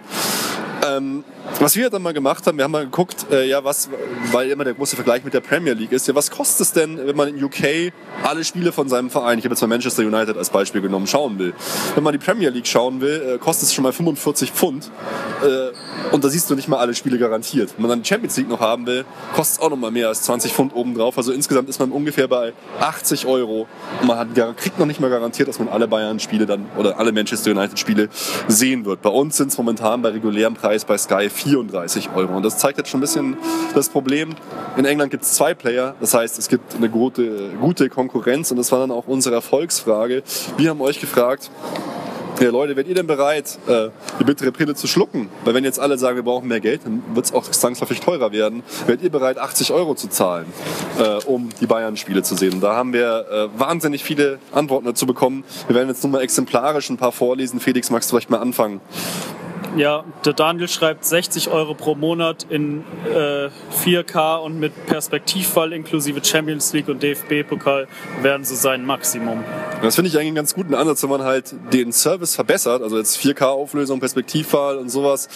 Ähm, was wir dann mal gemacht haben, wir haben mal geguckt, äh, ja, was, weil immer der große Vergleich mit der Premier League ist, ja, was kostet es denn, wenn man in UK alle Spiele von seinem Verein, ich habe jetzt mal Manchester United als Beispiel genommen, schauen will. Wenn man die Premier League schauen will, äh, kostet es schon mal 45 Pfund. Äh, und da siehst du nicht mal alle Spiele garantiert. Wenn man dann die Champions League noch haben will, kostet es auch noch mal mehr als 20 Pfund obendrauf. Also insgesamt ist man ungefähr bei 80 Euro. Und man hat, kriegt noch nicht mal garantiert, dass man alle Bayern-Spiele dann oder alle Manchester United-Spiele sehen wird. Bei uns sind es momentan bei regulärem Preis bei Sky 34 Euro. Und das zeigt jetzt schon ein bisschen das Problem. In England gibt es zwei Player. Das heißt, es gibt eine gute, gute Konkurrenz. Und das war dann auch unsere Erfolgsfrage. Wir haben euch gefragt, ja, Leute, werdet ihr denn bereit, äh, die bittere Pille zu schlucken? Weil wenn jetzt alle sagen, wir brauchen mehr Geld, dann wird es auch zwangsläufig teurer werden. Werdet ihr bereit, 80 Euro zu zahlen, äh, um die Bayern-Spiele zu sehen? Da haben wir äh, wahnsinnig viele Antworten dazu bekommen. Wir werden jetzt nur mal exemplarisch ein paar vorlesen. Felix, magst du vielleicht mal anfangen? Ja, der Daniel schreibt 60 Euro pro Monat in äh, 4K und mit Perspektivfall inklusive Champions League und DFB-Pokal wären so sein Maximum. Das finde ich eigentlich einen ganz guten Ansatz, wenn man halt den Service verbessert, also jetzt 4K-Auflösung, Perspektivfall und sowas.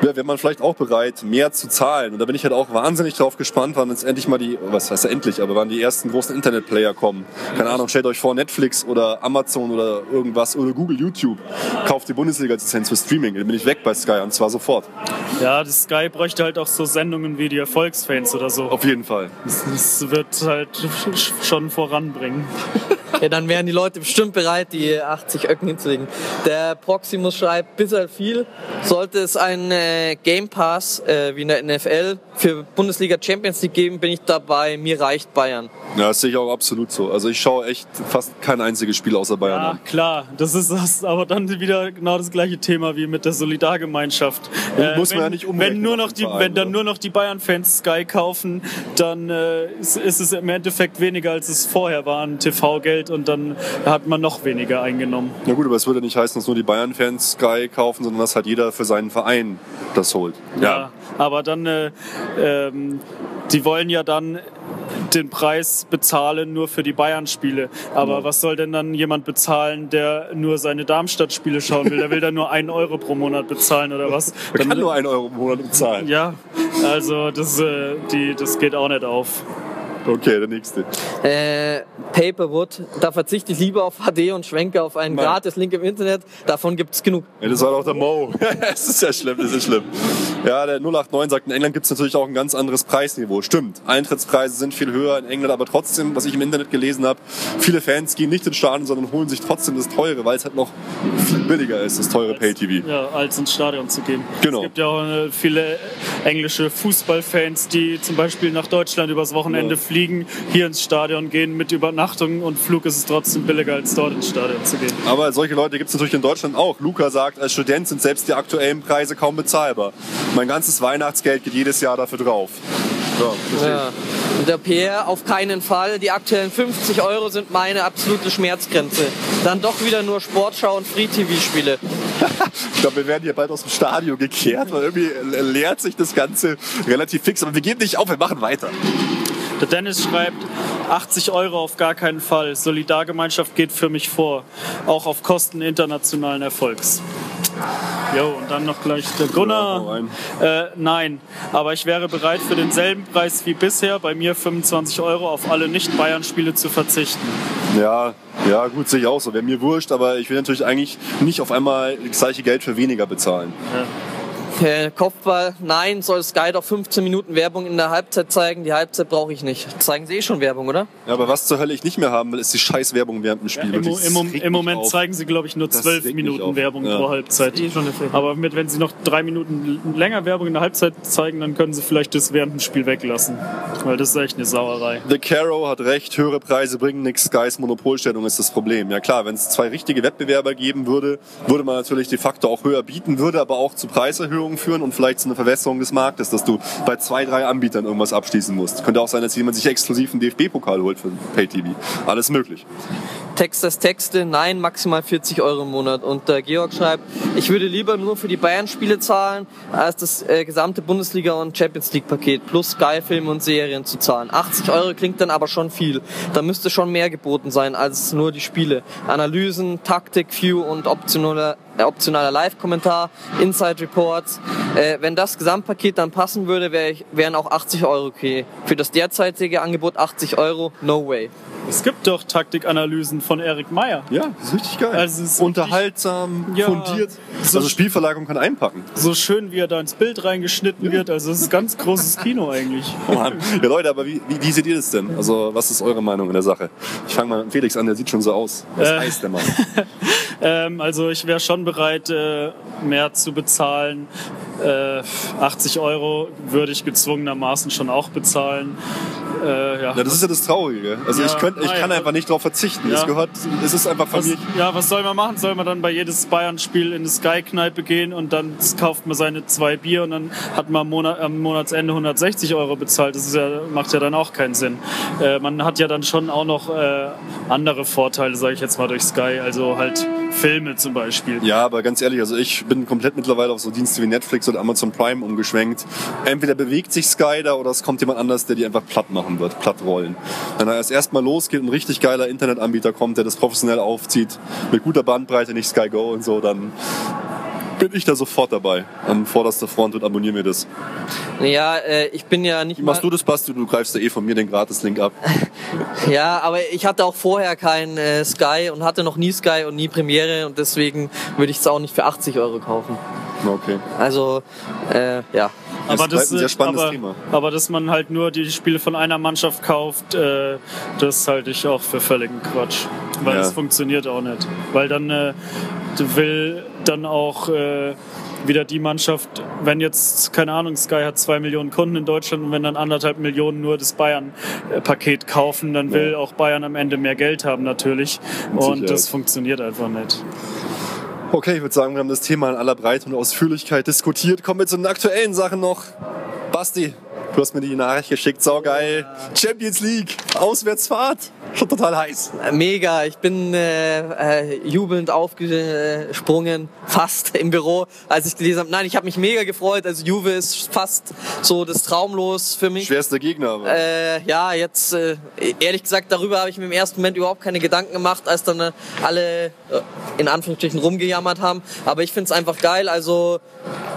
Ja, wäre man vielleicht auch bereit, mehr zu zahlen. Und da bin ich halt auch wahnsinnig drauf gespannt, wann jetzt endlich mal die, was heißt ja endlich, aber wann die ersten großen Internetplayer kommen. Keine Ahnung, stellt euch vor, Netflix oder Amazon oder irgendwas oder Google YouTube kauft die Bundesliga-Lizenz für Streaming. Dann bin ich weg bei Sky und zwar sofort. Ja, das Sky bräuchte halt auch so Sendungen wie die Erfolgsfans oder so. Auf jeden Fall. Das wird halt schon voranbringen. Ja, dann wären die Leute bestimmt bereit, die 80 Öcken hinzulegen. Der Proximus schreibt, bisher viel. Sollte es einen äh, Game Pass äh, wie in der NFL für Bundesliga Champions League geben, bin ich dabei. Mir reicht Bayern. Ja, das sehe ich auch absolut so. Also ich schaue echt fast kein einziges Spiel außer Bayern Ja, an. klar, das ist das, aber dann wieder genau das gleiche Thema wie mit der Solidargemeinschaft. Äh, muss man wenn, ja nicht umrechnen wenn nur noch die, Verein, wenn dann nur noch die Bayern-Fans Sky kaufen, dann äh, ist, ist es im Endeffekt weniger als es vorher war an TV-Geld und dann hat man noch weniger eingenommen. Na gut, aber es würde nicht heißen, dass nur die Bayern-Fans Sky kaufen, sondern dass halt jeder für seinen Verein das holt. Ja, aber dann, äh, ähm, die wollen ja dann den Preis bezahlen nur für die Bayern-Spiele. Aber was soll denn dann jemand bezahlen, der nur seine Darmstadt-Spiele schauen will? Der will dann nur einen Euro pro Monat bezahlen oder was? Man Dann, kann nur einen Euro im Monat bezahlen. ja, also das, äh, die, das geht auch nicht auf. Okay, der nächste. Äh, Paperwood, da verzichte ich lieber auf HD und schwenke auf einen Nein. gratis Link im Internet. Davon gibt's genug. Ja, das war doch der Mo. das ist ja schlimm, das ist schlimm. Ja, der 089 sagt, in England gibt es natürlich auch ein ganz anderes Preisniveau. Stimmt, Eintrittspreise sind viel höher in England, aber trotzdem, was ich im Internet gelesen habe, viele Fans gehen nicht ins Stadion, sondern holen sich trotzdem das Teure, weil es halt noch viel billiger ist, das teure Pay-TV. Ja, als ins Stadion zu gehen. Genau. Es gibt ja auch äh, viele englische Fußballfans, die zum Beispiel nach Deutschland übers Wochenende Ja. fliegen, hier ins Stadion gehen mit Übernachtung und Flug ist es trotzdem billiger, als dort ins Stadion zu gehen. Aber solche Leute gibt es natürlich in Deutschland auch. Luca sagt, als Student sind selbst die aktuellen Preise kaum bezahlbar. Mein ganzes Weihnachtsgeld geht jedes Jahr dafür drauf. Ja. Ja. Und der PR auf keinen Fall. Die aktuellen 50 Euro sind meine absolute Schmerzgrenze. Dann doch wieder nur Sportschau und Free-TV-Spiele. Ich glaube, wir werden hier bald aus dem Stadion gekehrt, weil irgendwie leert sich das Ganze relativ fix. Aber wir geben nicht auf, wir machen weiter. Der Dennis schreibt, 80 Euro auf gar keinen Fall. Solidargemeinschaft geht für mich vor. Auch auf Kosten internationalen Erfolgs. Jo, und dann noch gleich der Ja, Gunnar. Äh, nein, aber ich wäre bereit für denselben Preis wie bisher, bei mir 25 Euro, auf alle Nicht-Bayern-Spiele zu verzichten. Ja, Ja, gut, sehe ich auch so. Wäre mir wurscht, aber ich will natürlich eigentlich nicht auf einmal das gleiche Geld für weniger bezahlen. Äh, Kopfball, nein, soll Sky doch 15 Minuten Werbung in der Halbzeit zeigen. Die Halbzeit brauche ich nicht. Zeigen sie eh schon Werbung, oder? Ja, aber was zur Hölle ich nicht mehr haben will, ist die scheiß Werbung während dem Spiel. Im, das im, Im mich Moment auf. zeigen sie, glaube ich, nur Das zwölf regt mich Minuten auf. Werbung Ja. pro Halbzeit. Eh. Aber mit, wenn sie noch drei Minuten länger Werbung in der Halbzeit zeigen, dann können sie vielleicht das während dem Spiel weglassen. Weil das ist echt eine Sauerei. The Caro hat recht, höhere Preise bringen nichts. Skys Monopolstellung ist das Problem. Ja klar, wenn es zwei richtige Wettbewerber geben würde, würde man natürlich de facto auch höher bieten, würde aber auch zu Preiserhöhungen führen und vielleicht zu einer Verwässerung des Marktes, dass du bei zwei, drei Anbietern irgendwas abschließen musst. Könnte auch sein, dass jemand sich exklusiv einen DFB-Pokal holt für Pay-TV. Alles möglich. Text das Texte, nein, maximal 40 Euro im Monat. Und äh, Georg schreibt, ich würde lieber nur für die Bayern-Spiele zahlen, als das äh, gesamte Bundesliga- und Champions League-Paket plus Sky-Filme und Serien zu zahlen. 80 Euro klingt dann aber schon viel. Da müsste schon mehr geboten sein als nur die Spiele. Analysen, Taktik, View und optionaler, äh, optionaler Live-Kommentar, Inside Reports. Äh, wenn das Gesamtpaket dann passen würde, wär ich, wären auch 80 Euro okay. Für das derzeitige Angebot 80 Euro, no way. Es gibt doch Taktikanalysen von Erik Meyer. Ja, das ist richtig geil. Also es ist Unterhaltsam, Ja. fundiert. So- Also Spielverlagerung kann einpacken. So schön, wie er da ins Bild reingeschnitten wird. Also es ist ganz großes Kino eigentlich. Oh Mann. Ja Leute, aber wie, wie, wie seht ihr das denn? Also was ist eure Meinung in der Sache? Ich fange mal mit Felix an, der sieht schon so aus. Was Äh. heißt der Mann? Ähm, also ich wäre schon bereit, äh, mehr zu bezahlen. Äh, 80 Euro würde ich gezwungenermaßen schon auch bezahlen. Äh, ja. Ja, das ist ja das Traurige. Also Ja, ich, könnt, ich kann einfach nicht darauf verzichten. Ja. Es gehört, es ist einfach was, Familie. ja, was soll man machen? Soll man dann bei jedes Bayern-Spiel in eine Sky-Kneipe gehen und dann kauft man seine zwei Bier und dann hat man am, Monat, am Monatsende 160 Euro bezahlt? Das ja, macht ja dann auch keinen Sinn. Äh, man hat ja dann schon auch noch äh, andere Vorteile, sage ich jetzt mal, durch Sky. Also halt Filme zum Beispiel. Ja, aber ganz ehrlich, also ich bin komplett mittlerweile auf so Dienste wie Netflix oder Amazon Prime umgeschwenkt. Entweder bewegt sich Sky da oder es kommt jemand anders, der die einfach platt machen wird, platt rollen. Wenn er erst erstmal losgeht und ein richtig geiler Internetanbieter kommt, der das professionell aufzieht, mit guter Bandbreite, nicht Sky Go und so, dann bin ich da sofort dabei. An vorderster Front und abonniere mir das. Ja, äh, ich bin ja nicht Wie machst mal, du das, Basti? Du greifst ja eh von mir den Gratis-Link ab. Ja, aber ich hatte auch vorher kein äh, Sky und hatte noch nie Sky und nie Premiere und deswegen würde ich es auch nicht für 80 Euro kaufen. Okay. Also, äh, ja. Das ein sehr spannendes aber, Thema. aber dass man halt nur die Spiele von einer Mannschaft kauft, äh, das halte ich auch für völligen Quatsch. Weil Ja. das funktioniert auch nicht. Weil dann äh, will dann auch äh, wieder die Mannschaft, wenn jetzt, keine Ahnung, Sky hat zwei Millionen Kunden in Deutschland und wenn dann anderthalb Millionen nur das Bayern-Paket kaufen, dann will auch Bayern am Ende mehr Geld haben natürlich. Mit Und Sicherheit. das funktioniert einfach nicht. Okay, ich würde sagen, wir haben das Thema in aller Breite und Ausführlichkeit diskutiert. Kommen wir zu den aktuellen Sachen noch. Basti, du hast mir die Nachricht geschickt, saugeil. Champions League, Auswärtsfahrt. Schon total heiß. Mega, ich bin äh, äh, jubelnd aufgesprungen, fast im Büro, als ich gelesen habe. Nein, ich habe mich mega gefreut. Also Juve ist fast so das Traumlos für mich. Schwerster Gegner, aber. Äh, ja, jetzt äh, ehrlich gesagt, darüber habe ich mir im ersten Moment überhaupt keine Gedanken gemacht, als dann äh, alle äh, in Anführungsstrichen rumgejammert haben. Aber ich finde es einfach geil. Also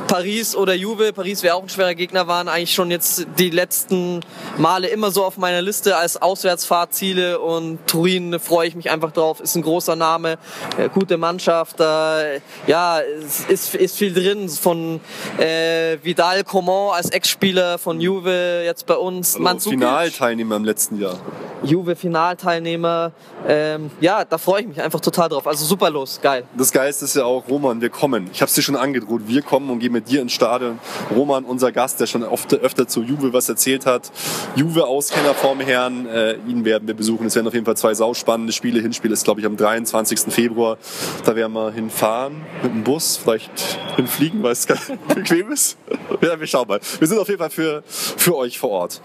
Paris oder Juve, Paris wäre auch ein schwerer Gegner, waren eigentlich schon jetzt die letzten Male immer so auf meiner Liste als Auswärtsfahrtziele und Turin freue ich mich einfach drauf. Ist ein großer Name, äh, gute Mannschaft, äh, ja, es ist, ist viel drin von äh, Vidal Coman als Ex-Spieler von Juve jetzt bei uns, Also. Finalteilnehmer im letzten Jahr. Juve-Finalteilnehmer. Ähm, ja, da freue ich mich einfach total drauf. Also super los, geil. Das Geilste ist ja auch, Roman, wir kommen. Ich habe es dir schon angedroht. Wir kommen und gehen mit dir ins Stadion. Roman, unser Gast, der schon oft, öfter zu Juve was erzählt hat. Juve-Auskenner vorm Herrn. Äh, ihn werden wir besuchen. Es werden auf jeden Fall zwei sauspannende Spiele. Hinspiel ist, glaube ich, am 23. Februar. Da werden wir hinfahren mit dem Bus. Vielleicht hinfliegen, weil es ganz bequem ist. Ja, wir schauen mal. Wir sind auf jeden Fall für, für euch vor Ort.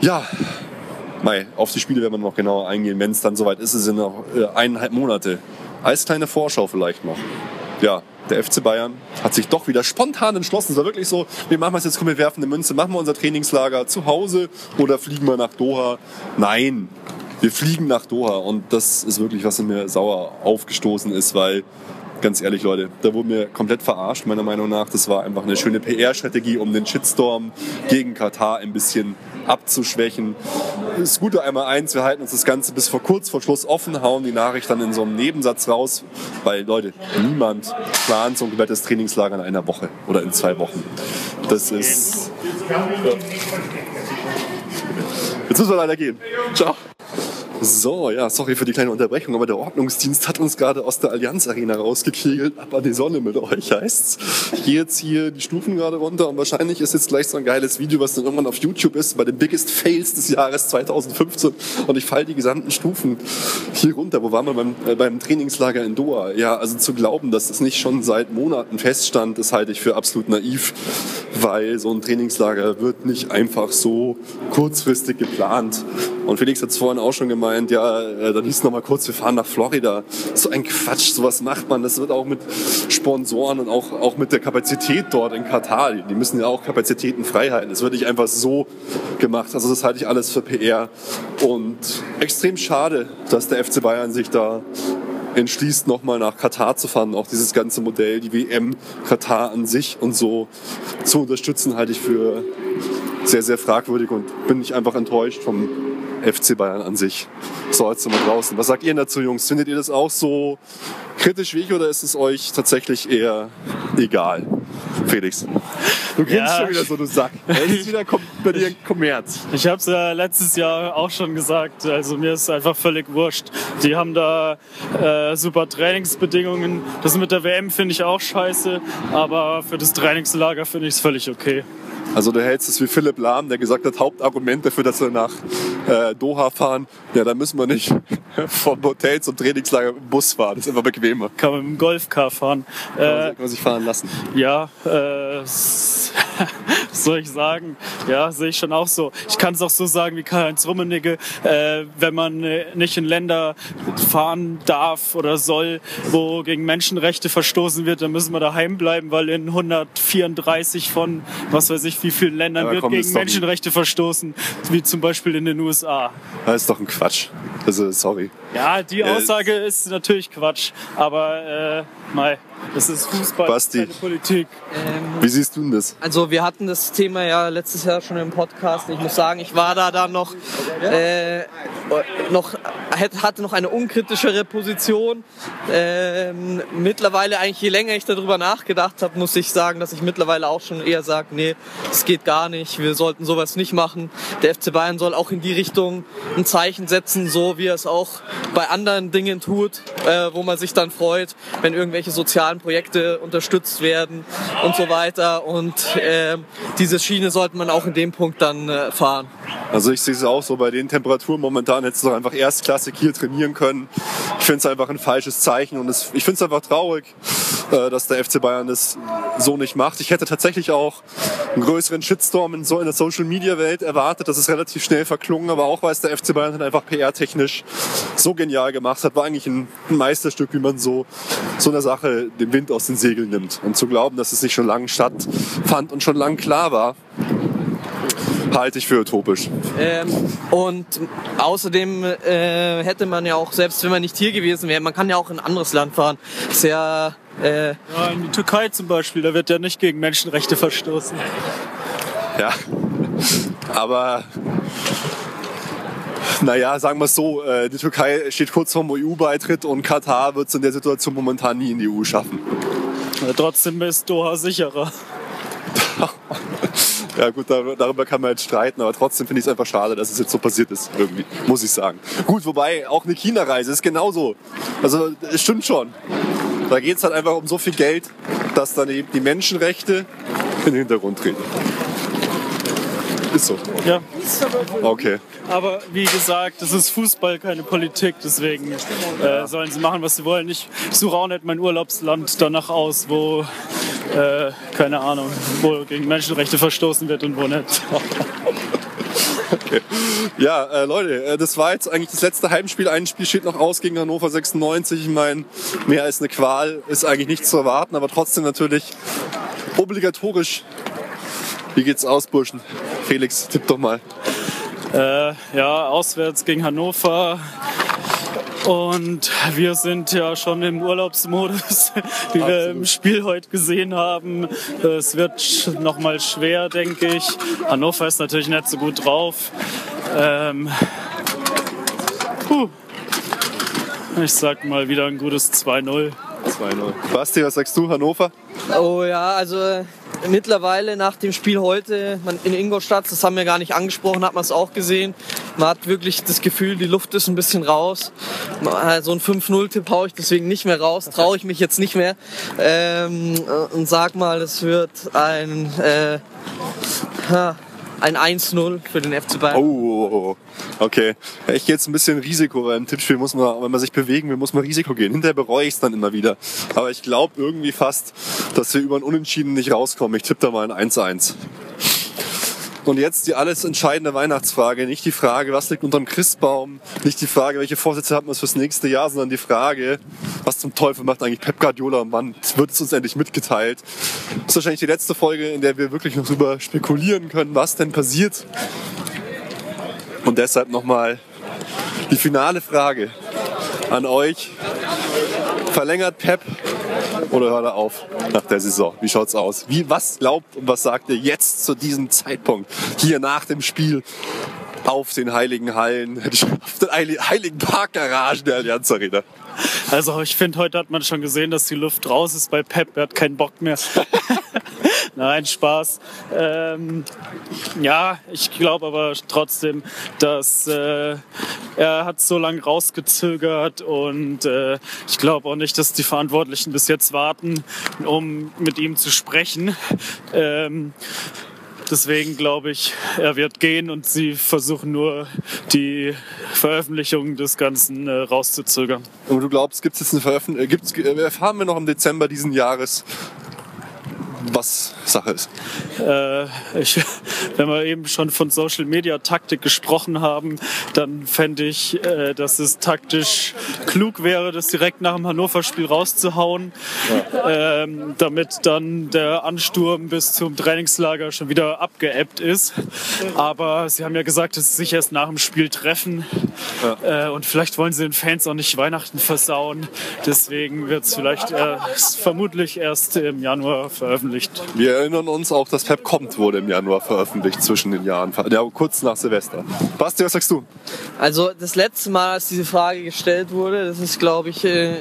Ja, Mai, auf die Spiele werden wir noch genauer eingehen, wenn es dann soweit ist. Es sind noch äh, eineinhalb Monate. Als kleine Vorschau vielleicht noch. Ja, der FC Bayern hat sich doch wieder spontan entschlossen. Es war wirklich so, wir machen es jetzt, komm, wir werfen eine Münze, machen wir unser Trainingslager zu Hause oder fliegen wir nach Doha? Nein, wir fliegen nach Doha. Und das ist wirklich, was in mir sauer aufgestoßen ist, weil ganz ehrlich, Leute, da wurden wir komplett verarscht, meiner Meinung nach. Das war einfach eine schöne PR-Strategie, um den Shitstorm gegen Katar ein bisschen abzuschwächen. Das Gute einmal eins, wir halten uns das Ganze bis vor kurz vor Schluss offen, hauen die Nachricht dann in so einem Nebensatz raus, weil Leute, niemand plant so ein komplettes Trainingslager in einer Woche oder in zwei Wochen. Das ist... Jetzt müssen wir leider gehen. Ciao. So, ja, sorry für die kleine Unterbrechung, aber der Ordnungsdienst hat uns gerade aus der Allianz Arena rausgekegelt. Ab an die Sonne mit euch heißt's. Ich gehe jetzt hier die Stufen gerade runter und wahrscheinlich ist jetzt gleich so ein geiles Video, was dann irgendwann auf YouTube ist, bei den Biggest Fails des Jahres 2015. Und ich fall die gesamten Stufen hier runter. Wo waren wir beim, äh, beim Trainingslager in Doha? Ja, also zu glauben, dass es nicht schon seit Monaten feststand, das halte ich für absolut naiv, weil so ein Trainingslager wird nicht einfach so kurzfristig geplant. Und Felix hat es vorhin auch schon gemeint, ja, äh, dann hieß es nochmal kurz, wir fahren nach Florida. So ein Quatsch, sowas macht man. Das wird auch mit Sponsoren und auch, auch mit der Kapazität dort in Katar. Die müssen ja auch Kapazitäten frei halten. Das wird nicht einfach so gemacht. Also das halte ich alles für PR. Und extrem schade, dass der FC Bayern sich da entschließt, nochmal nach Katar zu fahren. Auch dieses ganze Modell, die WM, Katar an sich und so zu unterstützen, halte ich für sehr, sehr fragwürdig und bin ich einfach enttäuscht vom FC Bayern an sich. So, jetzt sind wir draußen. Was sagt ihr dazu, Jungs? Findet ihr das auch so kritisch wie ich oder ist es euch tatsächlich eher egal? Felix. Du grinst Ja. schon wieder so, du Sack. Es ist wieder kom bei dir Kommerz. Ich habe es ja letztes Jahr auch schon gesagt. Also mir ist einfach völlig wurscht. Die haben da äh, super Trainingsbedingungen. Das mit der WM finde ich auch scheiße, aber für das Trainingslager finde ich es völlig okay. Also du hältst es wie Philipp Lahm, der gesagt hat, Hauptargument dafür, dass wir nach äh, Doha fahren, ja, da müssen wir nicht vom Hotel zum Trainingslager dem Bus fahren. Das ist einfach bequemer. Kann man mit dem Golfcar fahren. Kann man Äh, sich- kann man sich fahren lassen. Ja, äh, soll ich sagen? Ja, sehe ich schon auch so. Ich kann es auch so sagen wie Karl-Heinz Rummenigge, äh, wenn man äh, nicht in Länder fahren darf oder soll, wo gegen Menschenrechte verstoßen wird, dann müssen wir daheim bleiben, weil in 134 von was weiß ich wie vielen Ländern Aber wird komm, gegen Menschenrechte verstoßen, wie zum Beispiel in den USA. Das ist doch ein Quatsch. Also, sorry. Ja, die Äh, Aussage ist natürlich Quatsch, aber äh, mei, das ist Fußball, Basti. keine Politik. Wie siehst du denn das? Also wir hatten das Thema ja letztes Jahr schon im Podcast. Ich muss sagen, ich war da dann noch, äh, noch hatte noch eine unkritischere Position. Ähm, mittlerweile eigentlich je länger ich darüber nachgedacht habe, muss ich sagen, dass ich mittlerweile auch schon eher sage, nee, das geht gar nicht. Wir sollten sowas nicht machen. Der FC Bayern soll auch in die Richtung ein Zeichen setzen, so wie er es auch bei anderen Dingen tut, äh, wo man sich dann freut, wenn irgendwelche sozialen Projekte unterstützt werden und so weiter. Und ähm, diese Schiene sollte man auch in dem Punkt dann äh, fahren. Also ich sehe es auch so, bei den Temperaturen momentan hättest du doch einfach erstklassig hier trainieren können. Ich finde es einfach ein falsches Zeichen und es, ich finde es einfach traurig, äh, dass der FC Bayern das so nicht macht. Ich hätte tatsächlich auch einen größeren Shitstorm in, so in der Social-Media-Welt erwartet. Das ist relativ schnell verklungen, aber auch weil es der FC Bayern halt einfach PR-technisch so genial gemacht hat, war eigentlich ein, ein Meisterstück, wie man so, so eine Sache den Wind aus den Segeln nimmt. Und zu glauben, dass es nicht schon lange stattfand und schon lange klar war, halte ich für utopisch. Ähm, und außerdem äh, hätte man ja auch, selbst wenn man nicht hier gewesen wäre, man kann ja auch in ein anderes Land fahren. Ist ja, äh, Ja, in die Türkei zum Beispiel, da wird ja nicht gegen Menschenrechte verstoßen. Ja. Aber naja, sagen wir es so, äh, die Türkei steht kurz vorm EU-Beitritt und Katar wird es in der Situation momentan nie in die EU schaffen. Trotzdem ist Doha sicherer. Ja gut, dar- darüber kann man jetzt streiten, aber trotzdem finde ich es einfach schade, dass es jetzt so passiert ist, irgendwie, muss ich sagen. Gut, wobei auch eine China-Reise ist genauso. Also es stimmt schon. Da geht es halt einfach um so viel Geld, dass dann eben die Menschenrechte in den Hintergrund treten. Ist so. Ja, Okay. aber wie gesagt, das ist Fußball, keine Politik, deswegen äh, sollen sie machen, was sie wollen. Ich suche auch nicht mein Urlaubsland danach aus, wo, äh, keine Ahnung, wo gegen Menschenrechte verstoßen wird und wo nicht. Ja, äh, Leute, äh, das war jetzt eigentlich das letzte Heimspiel. Ein Spiel steht noch aus gegen Hannover 96. Ich meine, mehr als eine Qual ist eigentlich nicht zu erwarten, aber trotzdem natürlich obligatorisch. Wie geht's aus, Burschen? Felix, tipp doch mal. Äh, ja, auswärts gegen Hannover. Und wir sind ja schon im Urlaubsmodus, wie wir im Spiel heute gesehen haben. Es wird nochmal schwer, denke ich. Hannover ist natürlich nicht so gut drauf. Ähm, puh. Ich sag mal wieder ein gutes 2-0. 2-0. Basti, was sagst du, Hannover? Oh ja, also mittlerweile nach dem Spiel heute man, in Ingolstadt, das haben wir gar nicht angesprochen, hat man es auch gesehen. Man hat wirklich das Gefühl, die Luft ist ein bisschen raus. Man- So ein 5-0-Tipp haue ich deswegen nicht mehr raus, traue ich mich jetzt nicht mehr. Ähm, äh, und sag mal, es wird ein, äh, ha, ein 1-0 für den FC Bayern. Oh, okay. Ich gehe jetzt ein bisschen Risiko, weil im Tippspiel muss man, wenn man sich bewegen will, muss man Risiko gehen. Hinterher bereue ich es dann immer wieder. Aber ich glaube irgendwie fast, dass wir über ein Unentschieden nicht rauskommen. Ich tippe da mal ein 1-1. Und jetzt die alles entscheidende Weihnachtsfrage. Nicht die Frage, was liegt unterm Christbaum, nicht die Frage, welche Vorsätze hat man fürs nächste Jahr, sondern die Frage, was zum Teufel macht eigentlich Pep Guardiola und wann wird es uns endlich mitgeteilt? Das ist wahrscheinlich die letzte Folge, in der wir wirklich noch drüber spekulieren können, was denn passiert. Und deshalb nochmal die finale Frage an euch. Verlängert Pep oder hört er auf nach der Saison? Wie schaut's aus? Wie, was glaubt und was sagt ihr jetzt zu diesem Zeitpunkt hier nach dem Spiel auf den heiligen Hallen, auf den heili- heiligen Parkgaragen der Allianz Arena? Also ich finde, heute hat man schon gesehen, dass die Luft raus ist bei Pep. Er hat keinen Bock mehr. Nein, Spaß. Ähm, ja, ich glaube aber trotzdem, dass äh, er hat so lange rausgezögert und äh, ich glaube auch nicht, dass die Verantwortlichen bis jetzt warten, um mit ihm zu sprechen. Ähm, Deswegen glaube ich, er wird gehen und sie versuchen nur die Veröffentlichung des Ganzen äh, rauszuzögern. Und du glaubst, gibt's jetzt eine Veröffentlichung, äh, äh, erfahren wir noch im Dezember diesen Jahres, was Sache ist? Äh, ich, wenn wir eben schon von Social Media Taktik gesprochen haben, dann fände ich, äh, dass es taktisch klug wäre, das direkt nach dem Hannover-Spiel rauszuhauen, ähm, damit dann der Ansturm bis zum Trainingslager schon wieder abgeebbt ist. Aber sie haben ja gesagt, dass sie sich erst nach dem Spiel treffen äh, und vielleicht wollen sie den Fans auch nicht Weihnachten versauen. Deswegen wird es vielleicht vermutlich erst im Januar veröffentlicht. Wir erinnern uns auch, dass Pep kommt wurde im Januar veröffentlicht zwischen den Jahren, ja, kurz nach Silvester. Basti, was sagst du? Also das letzte Mal, als diese Frage gestellt wurde, das ist glaube ich äh,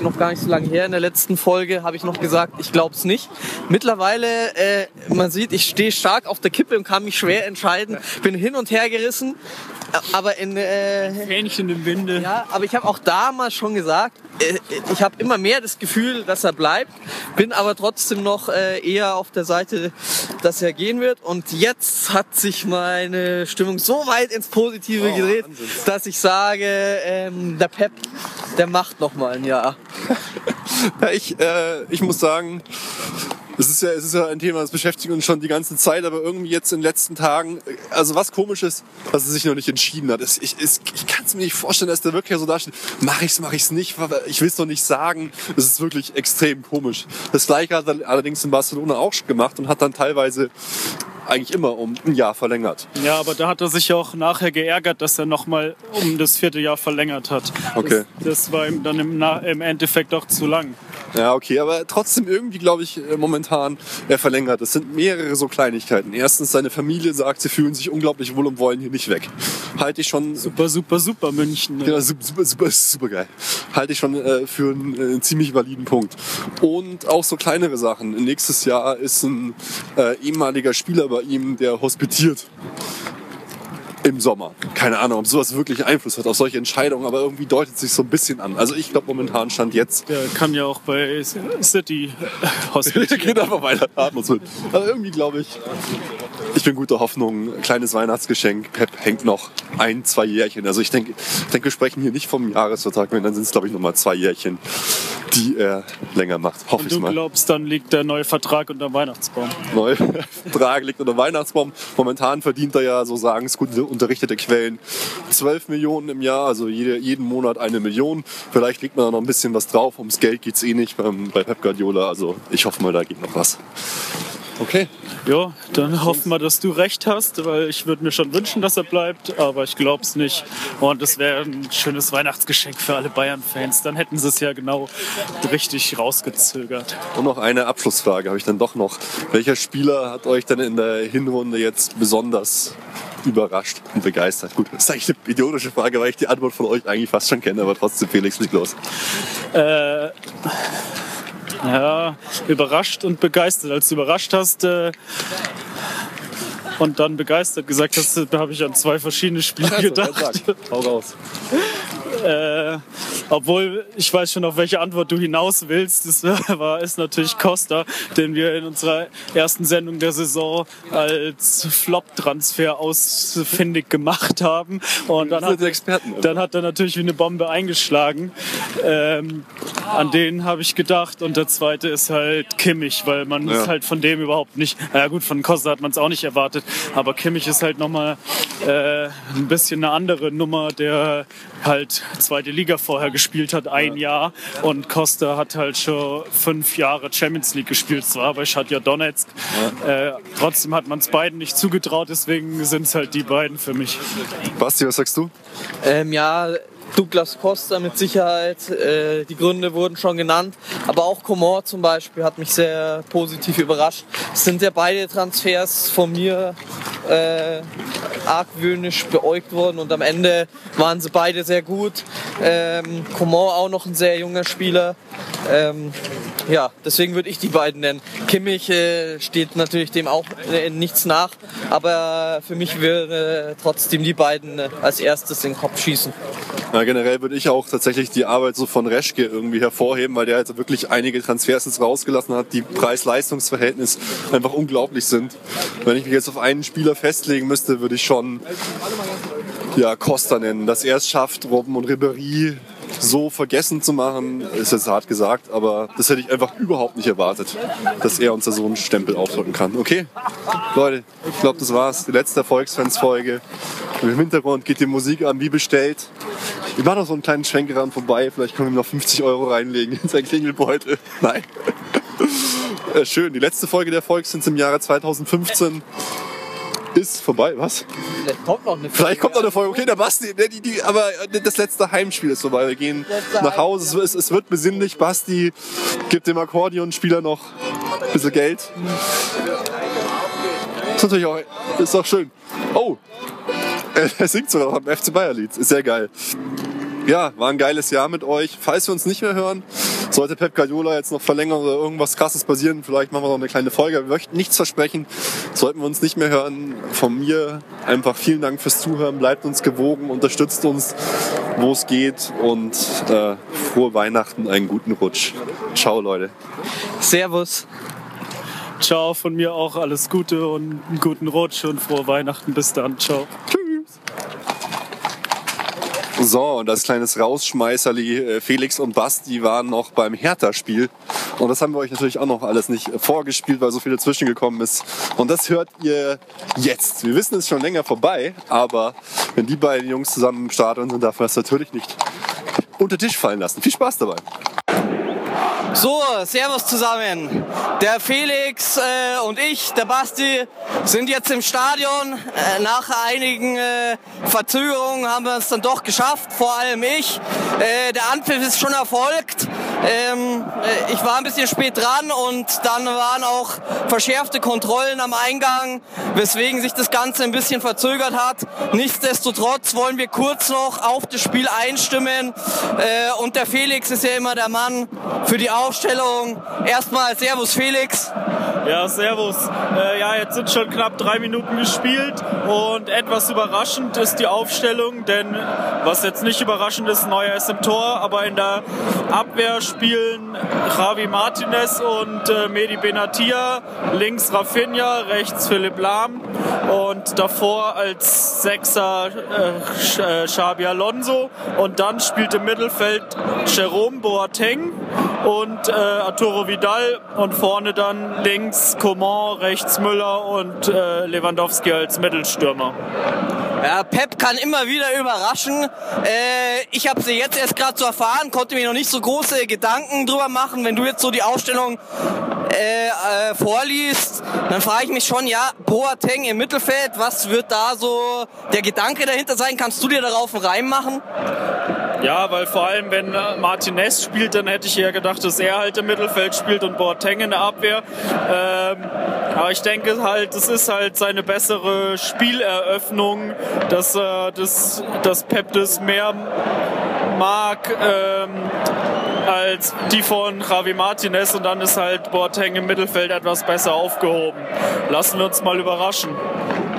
noch gar nicht so lange her, in der letzten Folge habe ich noch gesagt, ich glaube es nicht. Mittlerweile, äh, man sieht, ich stehe stark auf der Kippe und kann mich schwer entscheiden, bin hin und her gerissen, aber in... Äh, Hähnchen im Winde. ja, aber ich habe auch damals schon gesagt, äh, ich habe immer mehr das Gefühl, dass er bleibt, bin aber trotzdem noch äh, eher auf der Seite, dass er gehen wird. Und jetzt hat sich meine Stimmung so weit ins Positive gedreht, dass ich sage, ähm, der Pep, der macht noch mal ein Jahr. Ja, ich, äh, ich muss sagen, es ist, ja, es ist ja ein Thema, das beschäftigt uns schon die ganze Zeit, aber irgendwie jetzt in den letzten Tagen, also was komisch ist, dass er sich noch nicht entschieden hat. Es, ich ich, ich kann es mir nicht vorstellen, dass der wirklich so da steht, mach ich's, mach ich's nicht, ich will es noch nicht sagen. Das ist wirklich extrem komisch. Das gleiche hat er allerdings in Barcelona auch gemacht und hat dann teilweise eigentlich immer um ein Jahr verlängert. Ja, aber da hat er sich auch nachher geärgert, dass er nochmal um das vierte Jahr verlängert hat. Okay. Das, das war ihm dann im, im Endeffekt auch zu lang. Ja, okay, aber trotzdem irgendwie glaube ich äh, momentan, er verlängert. Es sind mehrere so Kleinigkeiten. Erstens, seine Familie sagt, sie fühlen sich unglaublich wohl und wollen hier nicht weg. Halte ich schon Super, super, super München. Ne? Ja, super, super, super, super geil. Halte ich schon äh, für einen äh, ziemlich validen Punkt. Und auch so kleinere Sachen. Nächstes Jahr ist ein äh, ehemaliger Spieler bei ihm, der hospitiert. Im Sommer. Keine Ahnung, ob sowas wirklich Einfluss hat auf solche Entscheidungen, aber irgendwie deutet sich so ein bisschen an. Also ich glaube momentan stand jetzt. Der kann ja auch bei City Der hospitieren. geht einfach weiter, atmen mit. Aber irgendwie glaube ich, ich bin guter Hoffnung. Ein kleines Weihnachtsgeschenk. Pep hängt noch ein, zwei Jährchen. Also ich denke, ich denke, wir sprechen hier nicht vom Jahresvertrag, wenn dann sind es glaube ich noch mal zwei Jährchen, die er länger macht. Hoffe Und ich du mal. glaubst, dann liegt der neue Vertrag unter dem Weihnachtsbaum. Neuer Vertrag liegt unter dem Weihnachtsbaum. Momentan verdient er ja, so sagen es gut unterrichtete Quellen, 12 Millionen im Jahr, also jede, jeden Monat eine Million. Vielleicht liegt man da noch ein bisschen was drauf. Ums Geld geht's eh nicht beim, bei Pep Guardiola. Also ich hoffe mal, da geht noch was. Okay. Ja, dann hoffen wir, dass du recht hast, weil ich würde mir schon wünschen, dass er bleibt, aber ich glaube es nicht. Und es wäre ein schönes Weihnachtsgeschenk für alle Bayern-Fans. Dann hätten sie es ja genau richtig rausgezögert. Und noch eine Abschlussfrage habe ich dann doch noch. Welcher Spieler hat euch denn in der Hinrunde jetzt besonders überrascht und begeistert? Gut, das ist eigentlich eine idiotische Frage, weil ich die Antwort von euch eigentlich fast schon kenne, aber trotzdem, Felix, leg los. Äh, ja, überrascht und begeistert. Als du überrascht hast äh, und dann begeistert gesagt hast, da habe ich an zwei verschiedene Spiele gedacht. Hau raus. Äh, obwohl ich weiß schon, auf welche Antwort du hinaus willst. Das war ist natürlich Costa, den wir in unserer ersten Sendung der Saison als Flop-Transfer ausfindig gemacht haben. Und dann hat, dann hat er natürlich wie eine Bombe eingeschlagen. Ähm, an den habe ich gedacht. Und der zweite ist halt Kimmich, weil man Ja. ist halt von dem überhaupt nicht. Ja gut, von Costa hat man es auch nicht erwartet. Aber Kimmich ist halt nochmal äh, ein bisschen eine andere Nummer, der halt zweite Liga vorher gespielt hat, ein Jahr. Und Costa hat halt schon fünf Jahre Champions League gespielt, zwar bei Schatja Donetsk. Äh, trotzdem hat man es beiden nicht zugetraut, deswegen sind es halt die beiden für mich. Basti, was sagst du? Ähm, ja, Douglas Costa mit Sicherheit. Äh, die Gründe wurden schon genannt. Aber auch Comor zum Beispiel hat mich sehr positiv überrascht. Es sind ja beide Transfers von mir äh, argwöhnisch beäugt worden und am Ende waren sie beide sehr gut. Ähm, Comor auch noch ein sehr junger Spieler. Ähm, ja, deswegen würde ich die beiden nennen. Kimmich äh, steht natürlich dem auch äh, nichts nach, aber für mich würde trotzdem die beiden äh, als erstes den Kopf schießen. Ja, generell würde ich auch tatsächlich die Arbeit so von Reschke irgendwie hervorheben, weil der jetzt wirklich einige Transfers jetzt rausgelassen hat, die Preis-Leistungs-Verhältnis einfach unglaublich sind. Wenn ich mich jetzt auf einen Spieler festlegen müsste, würde ich schon ja, Costa nennen. Dass er es schafft, Robben und Ribéry so vergessen zu machen, ist jetzt hart gesagt, aber das hätte ich einfach überhaupt nicht erwartet, dass er uns da so einen Stempel aufdrücken kann. Okay, Leute, ich glaube, das war's. Die letzte Erfolgsfans-Folge. Im Hintergrund geht die Musik an, wie bestellt. Ich mache noch so einen kleinen Schwenkeran vorbei. Vielleicht können wir ihm noch 50 Euro reinlegen in sein Klingelbeutel. Nein. Äh, Schön. Die letzte Folge der Erfolgsfans im Jahre 2015 ist vorbei. Was? Vielleicht kommt noch eine Vielleicht kommt noch eine Folge. Okay, der Basti, der, die, die, aber das letzte Heimspiel ist vorbei. Wir gehen Letzte nach Hause. Es, es, wird besinnlich. Basti gibt dem Akkordeonspieler noch ein bisschen Geld. Ist natürlich auch, ist auch schön. Oh, er, singt sogar noch am FC Bayer Lied. Ist sehr geil. Ja, war ein geiles Jahr mit euch. Falls wir uns nicht mehr hören, sollte Pep Guardiola jetzt noch verlängern oder irgendwas krasses passieren, vielleicht machen wir noch eine kleine Folge. Wir möchten nichts versprechen. Sollten wir uns nicht mehr hören, von mir einfach vielen Dank fürs Zuhören. Bleibt uns gewogen, unterstützt uns, wo es geht und äh, frohe Weihnachten, einen guten Rutsch. Ciao, Leute. Servus. Ciao, von mir auch alles Gute und einen guten Rutsch und frohe Weihnachten. Bis dann. Ciao. So, und das kleines Rausschmeißerli äh, Felix und Basti waren noch beim Hertha-Spiel. Und das haben wir euch natürlich auch noch alles nicht äh, vorgespielt, weil so viel dazwischen gekommen ist. Und das hört ihr jetzt. Wir wissen, es ist schon länger vorbei, aber wenn die beiden Jungs zusammen im Stadion sind, darf man das natürlich nicht unter Tisch fallen lassen. Viel Spaß dabei. So, Servus zusammen. Der Felix äh, und ich, der Basti, sind jetzt im Stadion. Äh, nach einigen äh, Verzögerungen haben wir es dann doch geschafft, vor allem ich. Äh, der Anpfiff ist schon erfolgt. Ähm, äh, ich war ein bisschen spät dran und dann waren auch verschärfte Kontrollen am Eingang, weswegen sich das Ganze ein bisschen verzögert hat. Nichtsdestotrotz wollen wir kurz noch auf das Spiel einstimmen. Äh, und der Felix ist ja immer der Mann für die Aufstellung. Erstmal Servus Felix. Ja, servus. Äh, ja, jetzt sind schon knapp drei Minuten gespielt und etwas überraschend ist die Aufstellung, denn was jetzt nicht überraschend ist, Neuer ist im Tor, aber in der Abwehr spielen Javi Martinez und äh, Medi Benatia, links Rafinha, rechts Philipp Lahm und davor als Sechser äh, äh, Xabi Alonso und dann spielt im Mittelfeld Jerome Boateng und äh, Arturo Vidal und vorne dann links Coman, rechts Müller und äh, Lewandowski als Mittelstürmer. Ja, Pep kann immer wieder überraschen. Äh, ich habe sie jetzt erst gerade so erfahren, konnte mir noch nicht so große Gedanken drüber machen. Wenn du jetzt so die Aufstellung äh, äh, vorliest, dann frage ich mich schon, ja, Boateng im Mittelfeld, was wird da so der Gedanke dahinter sein? Kannst du dir darauf einen Reim machen? Ja, weil vor allem, wenn Martinez spielt, dann hätte ich eher gedacht, dass er halt im Mittelfeld spielt und Boateng in der Abwehr. Ähm, aber ich denke halt, das ist halt seine bessere Spieleröffnung, dass, äh, dass, dass Pep das mehr mag ähm, als die von Javi Martinez und dann ist halt Boateng im Mittelfeld etwas besser aufgehoben. Lassen wir uns mal überraschen.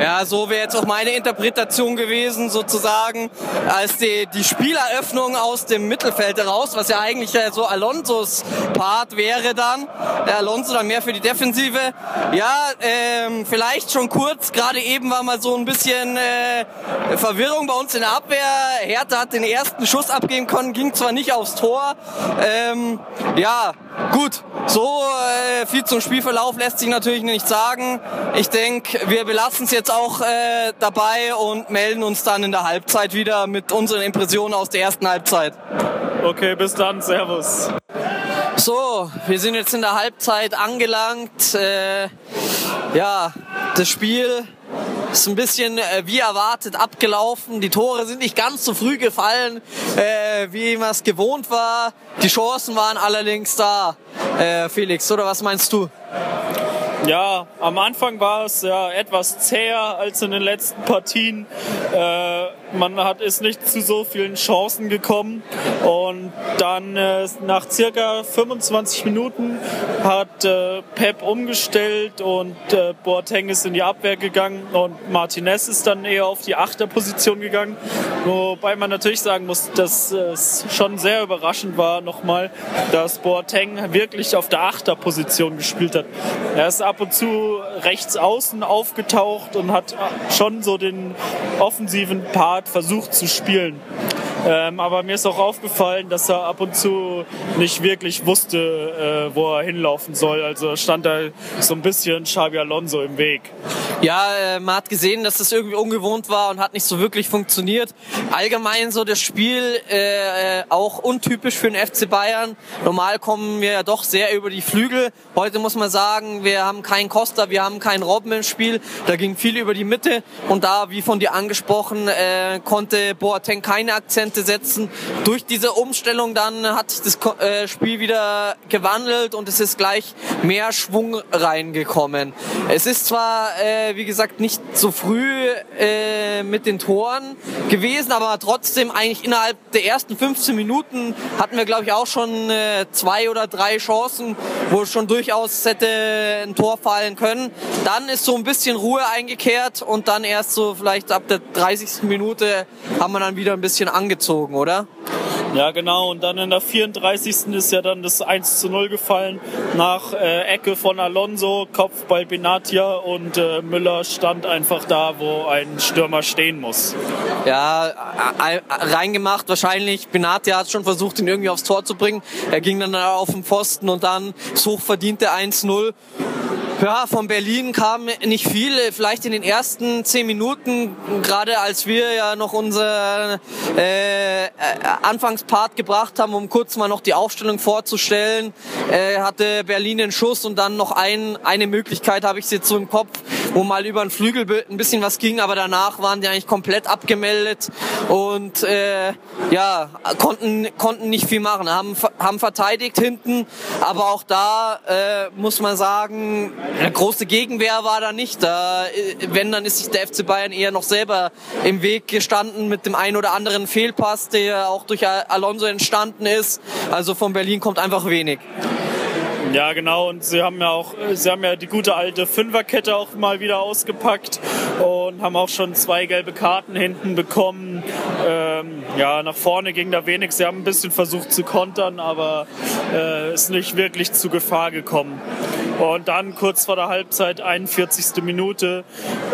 Ja, so wäre jetzt auch meine Interpretation gewesen, sozusagen, als die, die Spieleröffnung aus dem Mittelfeld heraus, was ja eigentlich so Alonsos Part wäre dann. Der Alonso dann mehr für die Defensive. Ja, ähm, vielleicht schon kurz, gerade eben war mal so ein bisschen äh, Verwirrung bei uns in der Abwehr. Hertha hat den ersten Schuss abgeben können, ging zwar nicht aufs Tor. Ähm, ja, gut, so äh, viel zum Spielverlauf lässt sich natürlich nicht sagen. Ich denke, wir belassen es jetzt auch äh, dabei und melden uns dann in der Halbzeit wieder mit unseren Impressionen aus der ersten Halbzeit. Okay, bis dann, Servus. So, wir sind jetzt in der Halbzeit angelangt. Äh, ja, das Spiel ist ein bisschen äh, wie erwartet abgelaufen. Die Tore sind nicht ganz so früh gefallen, äh, wie man es gewohnt war. Die Chancen waren allerdings da, äh, Felix. Oder was meinst du? Ja, am Anfang war es ja etwas zäher als in den letzten Partien. Äh, man hat ist nicht zu so vielen Chancen gekommen und dann äh, nach circa 25 Minuten hat äh, Pep umgestellt und äh, Boateng ist in die Abwehr gegangen und Martinez ist dann eher auf die Achterposition gegangen. Wobei man natürlich sagen muss, dass es schon sehr überraschend war nochmal, dass Boateng wirklich auf der Achterposition gespielt hat. Er ist ab und zu rechts außen aufgetaucht und hat schon so den offensiven Part versucht zu spielen. Ähm, aber mir ist auch aufgefallen, dass er ab und zu nicht wirklich wusste, äh, wo er hinlaufen soll. Also stand da so ein bisschen Xabi Alonso im Weg. Ja, äh, man hat gesehen, dass das irgendwie ungewohnt war und hat nicht so wirklich funktioniert. Allgemein so das Spiel äh, äh auch untypisch für den FC Bayern. Normal kommen wir ja doch sehr über die Flügel. Heute muss man sagen, wir haben keinen Costa, wir haben keinen Robben im Spiel. Da ging viel über die Mitte und da, wie von dir angesprochen, äh, konnte Boateng keine Akzente setzen. Durch diese Umstellung dann hat das äh, Spiel wieder gewandelt und es ist gleich mehr Schwung reingekommen. Es ist zwar äh, wie gesagt, nicht so früh äh, mit den Toren gewesen, aber trotzdem eigentlich innerhalb der ersten 15 Minuten hatten wir, glaube ich, auch schon äh, zwei oder drei Chancen, wo schon durchaus hätte ein Tor fallen können. Dann ist so ein bisschen Ruhe eingekehrt und dann erst so vielleicht ab der 30. Minute haben wir dann wieder ein bisschen angezogen, oder? Ja, genau. Und dann in der 34. ist ja dann das 1 zu 0 gefallen nach äh, Ecke von Alonso, Kopfball Benatia und äh, Müller stand einfach da, wo ein Stürmer stehen muss. Ja, reingemacht wahrscheinlich. Benatia hat schon versucht, ihn irgendwie aufs Tor zu bringen. Er ging dann auf den Pfosten und dann das hochverdiente 1-0. Ja, von Berlin kam nicht viel. Vielleicht in den ersten zehn Minuten, gerade als wir ja noch unser äh, Anfangspart gebracht haben, um kurz mal noch die Aufstellung vorzustellen, äh, hatte Berlin den Schuss und dann noch ein, eine Möglichkeit, habe ich jetzt so im Kopf, wo mal über den Flügel ein bisschen was ging, aber danach waren die eigentlich komplett abgemeldet und äh, ja, konnten, konnten nicht viel machen. Haben, haben verteidigt hinten, aber auch da äh, muss man sagen, eine große Gegenwehr war da nicht. Da, wenn, dann ist sich der FC Bayern eher noch selber im Weg gestanden mit dem einen oder anderen Fehlpass, der auch durch Alonso entstanden ist. Also von Berlin kommt einfach wenig. Ja, genau. Und sie haben ja auch, sie haben ja die gute alte Fünferkette auch mal wieder ausgepackt und haben auch schon zwei gelbe Karten hinten bekommen. Ähm, ja, nach vorne ging da wenig. Sie haben ein bisschen versucht zu kontern, aber äh, ist nicht wirklich zu Gefahr gekommen. Und dann kurz vor der Halbzeit, 41. Minute,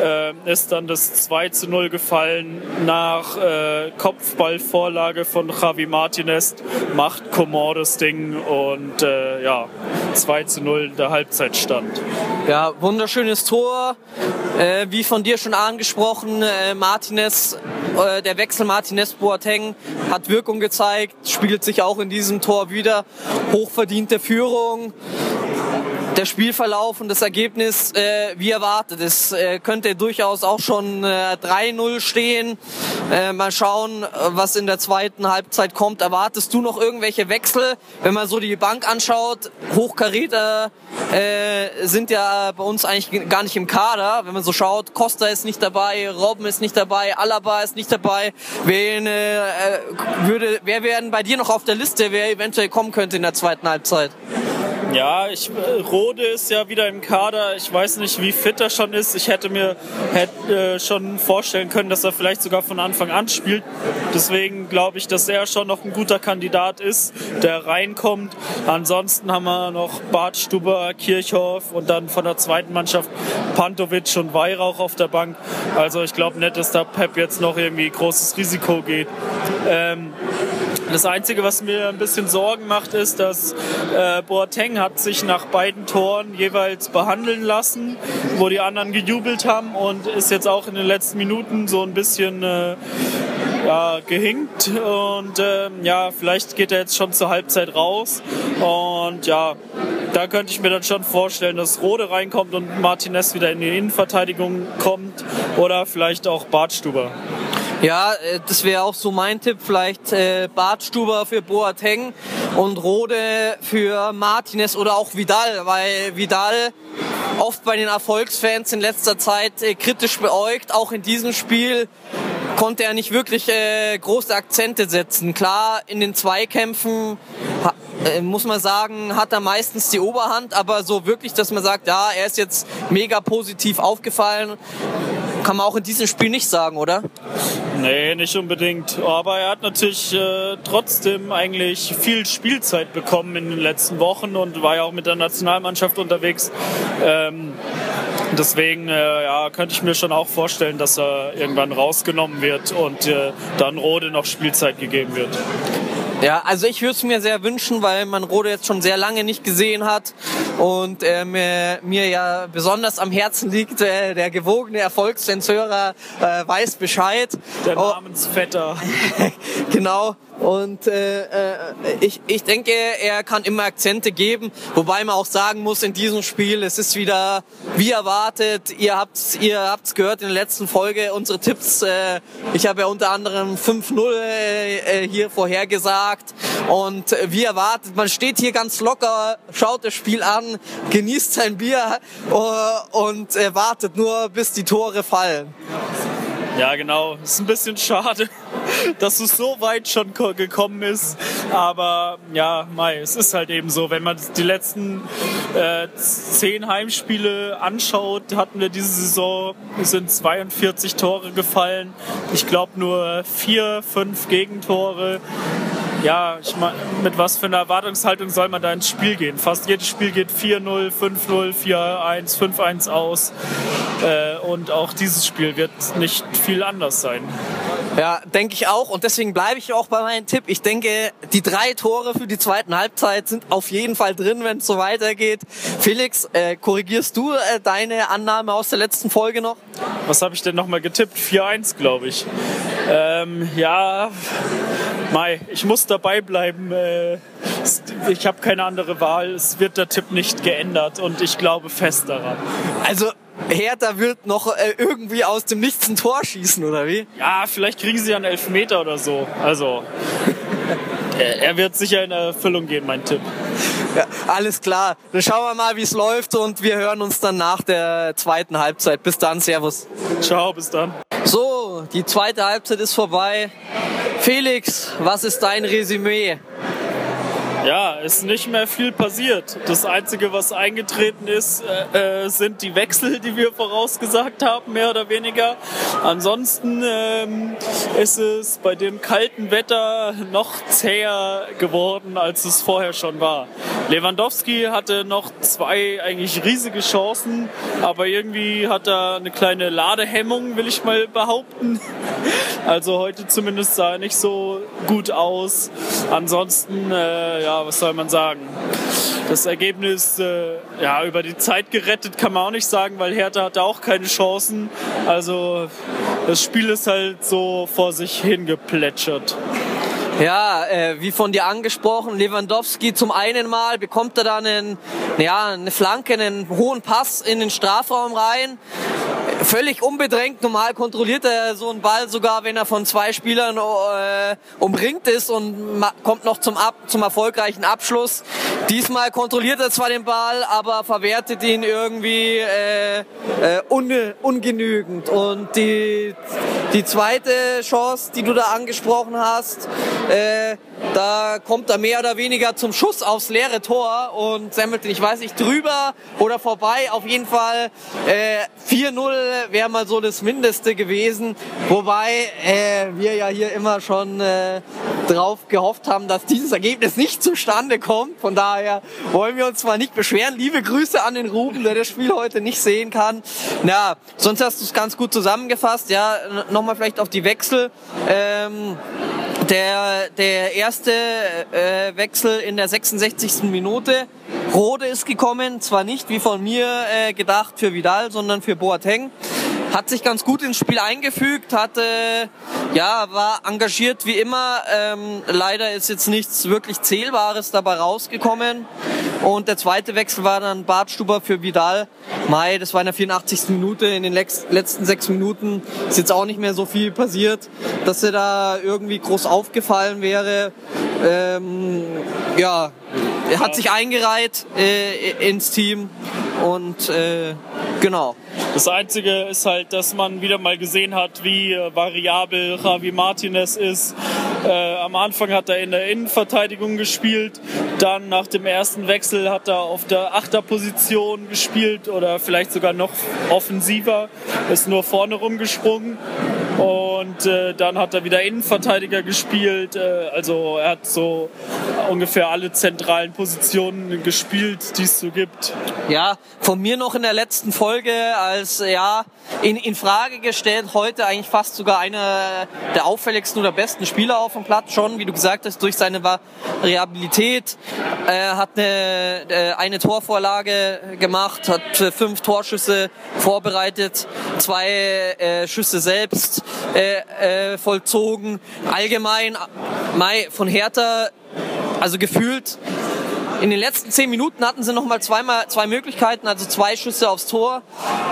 äh, ist dann das 2 zu 0 gefallen nach äh, Kopfballvorlage von Javi Martinez, macht Comor das Ding und äh, ja, 2 zu 0 der Halbzeitstand. Ja, wunderschönes Tor. Äh, wie von dir schon angesprochen, äh, Martinez, äh, der Wechsel Martinez-Boateng hat Wirkung gezeigt, spiegelt sich auch in diesem Tor wieder. Hochverdiente Führung der Spielverlauf und das Ergebnis äh, wie erwartet. Es äh, könnte durchaus auch schon äh, 3-0 stehen. Äh, mal schauen, was in der zweiten Halbzeit kommt. Erwartest du noch irgendwelche Wechsel? Wenn man so die Bank anschaut, Hochkaräter äh, sind ja bei uns eigentlich gar nicht im Kader. Wenn man so schaut, Costa ist nicht dabei, Robben ist nicht dabei, Alaba ist nicht dabei. Wen, äh, würde, wer wären bei dir noch auf der Liste, wer eventuell kommen könnte in der zweiten Halbzeit? Ja, ich, äh, Rode ist ja wieder im Kader. Ich weiß nicht, wie fit er schon ist. Ich hätte mir hätte, äh, schon vorstellen können, dass er vielleicht sogar von Anfang an spielt. Deswegen glaube ich, dass er schon noch ein guter Kandidat ist, der reinkommt. Ansonsten haben wir noch Bart Stuber, Kirchhoff und dann von der zweiten Mannschaft Pantovic und Weihrauch auf der Bank. Also ich glaube nicht, dass da Pep jetzt noch irgendwie großes Risiko geht. Ähm, das Einzige, was mir ein bisschen Sorgen macht, ist, dass äh, Boateng hat sich nach beiden Toren jeweils behandeln lassen, wo die anderen gejubelt haben und ist jetzt auch in den letzten Minuten so ein bisschen äh, ja, gehinkt und äh, ja, vielleicht geht er jetzt schon zur Halbzeit raus und ja, da könnte ich mir dann schon vorstellen, dass Rode reinkommt und Martinez wieder in die Innenverteidigung kommt oder vielleicht auch Bartstuber. Ja, äh, das wäre auch so mein Tipp. Vielleicht äh, Bartstuber für Boateng und Rode für Martinez oder auch Vidal, weil Vidal oft bei den Erfolgsfans in letzter Zeit äh, kritisch beäugt. Auch in diesem Spiel konnte er nicht wirklich äh, große Akzente setzen. Klar, in den Zweikämpfen äh, muss man sagen, hat er meistens die Oberhand, aber so wirklich, dass man sagt, ja, er ist jetzt mega positiv aufgefallen, kann man auch in diesem Spiel nicht sagen, oder? Nee, nicht unbedingt. Aber er hat natürlich äh, trotzdem eigentlich viel Spielzeit bekommen in den letzten Wochen und war ja auch mit der Nationalmannschaft unterwegs. Ähm, deswegen äh, ja, könnte ich mir schon auch vorstellen, dass er irgendwann rausgenommen wird und äh, dann Rode noch Spielzeit gegeben wird. Ja, also ich würde es mir sehr wünschen, weil man Rode jetzt schon sehr lange nicht gesehen hat und äh, mir, mir ja besonders am Herzen liegt, äh, der gewogene Erfolgssensörer äh, weiß Bescheid. Der oh. Namensvetter. genau. Und äh, äh, ich, ich denke, er kann immer Akzente geben, wobei man auch sagen muss, in diesem Spiel, es ist wieder wie erwartet. Ihr habt's, ihr habt's gehört in der letzten Folge, unsere Tipps. Äh, ich habe ja unter anderem 5-0 äh, hier vorhergesagt. Und äh, wie erwartet, man steht hier ganz locker, schaut das Spiel an, genießt sein Bier äh, und äh, wartet nur, bis die Tore fallen. Ja, genau. Ist ein bisschen schade, dass es so weit schon gekommen ist. Aber ja, Mai, es ist halt eben so. Wenn man die letzten äh, zehn Heimspiele anschaut, hatten wir diese Saison, sind 42 Tore gefallen. Ich glaube nur vier, fünf Gegentore ja, ich mein, mit was für einer Erwartungshaltung soll man da ins Spiel gehen? Fast jedes Spiel geht 4-0, 5-0, 4-1, 5-1 aus. Äh, und auch dieses Spiel wird nicht viel anders sein. Ja, denke ich auch. Und deswegen bleibe ich auch bei meinem Tipp. Ich denke, die drei Tore für die zweiten Halbzeit sind auf jeden Fall drin, wenn es so weitergeht. Felix, äh, korrigierst du äh, deine Annahme aus der letzten Folge noch? Was habe ich denn nochmal getippt? 4-1, glaube ich. Ähm, ja, Mai, ich muss dabei bleiben. Äh, ich habe keine andere Wahl. Es wird der Tipp nicht geändert und ich glaube fest daran. Also Hertha wird noch äh, irgendwie aus dem Nichts ein Tor schießen, oder wie? Ja, vielleicht kriegen sie einen Elfmeter oder so. Also, er wird sicher in Erfüllung gehen, mein Tipp. Ja, alles klar. Dann schauen wir mal, wie es läuft und wir hören uns dann nach der zweiten Halbzeit. Bis dann, Servus. Ciao, bis dann. So, die zweite Halbzeit ist vorbei. Felix, was ist dein Resümee? Ja, ist nicht mehr viel passiert. Das Einzige, was eingetreten ist, äh, äh, sind die Wechsel, die wir vorausgesagt haben, mehr oder weniger. Ansonsten ähm, ist es bei dem kalten Wetter noch zäher geworden, als es vorher schon war. Lewandowski hatte noch zwei eigentlich riesige Chancen, aber irgendwie hat er eine kleine Ladehemmung, will ich mal behaupten. Also heute zumindest sah er nicht so gut aus. Ansonsten, äh, ja, was soll man sagen? Das Ergebnis äh, ja, über die Zeit gerettet kann man auch nicht sagen, weil Hertha hatte auch keine Chancen. Also das Spiel ist halt so vor sich hingeplätschert. Ja, äh, wie von dir angesprochen, Lewandowski zum einen Mal bekommt er dann einen, ja, eine Flanke, einen hohen Pass in den Strafraum rein. Völlig unbedrängt, normal kontrolliert er so einen Ball sogar, wenn er von zwei Spielern äh, umringt ist und kommt noch zum, Ab zum erfolgreichen Abschluss. Diesmal kontrolliert er zwar den Ball, aber verwertet ihn irgendwie äh, äh, un ungenügend. Und die, die zweite Chance, die du da angesprochen hast, äh, da kommt er mehr oder weniger zum Schuss aufs leere Tor und semmelt ich weiß nicht, drüber oder vorbei. Auf jeden Fall äh, 4-0 wäre mal so das Mindeste gewesen. Wobei äh, wir ja hier immer schon äh, drauf gehofft haben, dass dieses Ergebnis nicht zustande kommt. Von daher wollen wir uns zwar nicht beschweren. Liebe Grüße an den Ruben, der das Spiel heute nicht sehen kann. Na, sonst hast du es ganz gut zusammengefasst. Ja, nochmal vielleicht auf die Wechsel. Ähm, der, der erste äh, Wechsel in der 66. Minute. Rode ist gekommen, zwar nicht wie von mir äh, gedacht für Vidal, sondern für Boateng hat sich ganz gut ins Spiel eingefügt, hatte, ja, war engagiert wie immer. Ähm, leider ist jetzt nichts wirklich Zählbares dabei rausgekommen. Und der zweite Wechsel war dann Bartstuber für Vidal. Mai, das war in der 84. Minute. In den letzten sechs Minuten ist jetzt auch nicht mehr so viel passiert, dass er da irgendwie groß aufgefallen wäre. Ähm, ja, er hat sich eingereiht äh, ins Team und äh, genau. Das Einzige ist halt, dass man wieder mal gesehen hat, wie äh, variabel Javi Martinez ist. Äh, am Anfang hat er in der Innenverteidigung gespielt, dann nach dem ersten Wechsel hat er auf der Achterposition gespielt oder vielleicht sogar noch offensiver, ist nur vorne rumgesprungen. Und äh, dann hat er wieder Innenverteidiger gespielt. Äh, also er hat so ungefähr alle zentralen Positionen gespielt, die es so gibt. Ja, von mir noch in der letzten Folge als ja in, in Frage gestellt, heute eigentlich fast sogar einer der auffälligsten oder besten Spieler auf dem Platz schon, wie du gesagt hast, durch seine Variabilität. Er hat eine, äh, eine Torvorlage gemacht, hat fünf Torschüsse vorbereitet, zwei äh, Schüsse selbst äh, äh, vollzogen. Allgemein, Mai von Hertha, also gefühlt in den letzten zehn Minuten hatten sie noch mal zweimal zwei Möglichkeiten, also zwei Schüsse aufs Tor.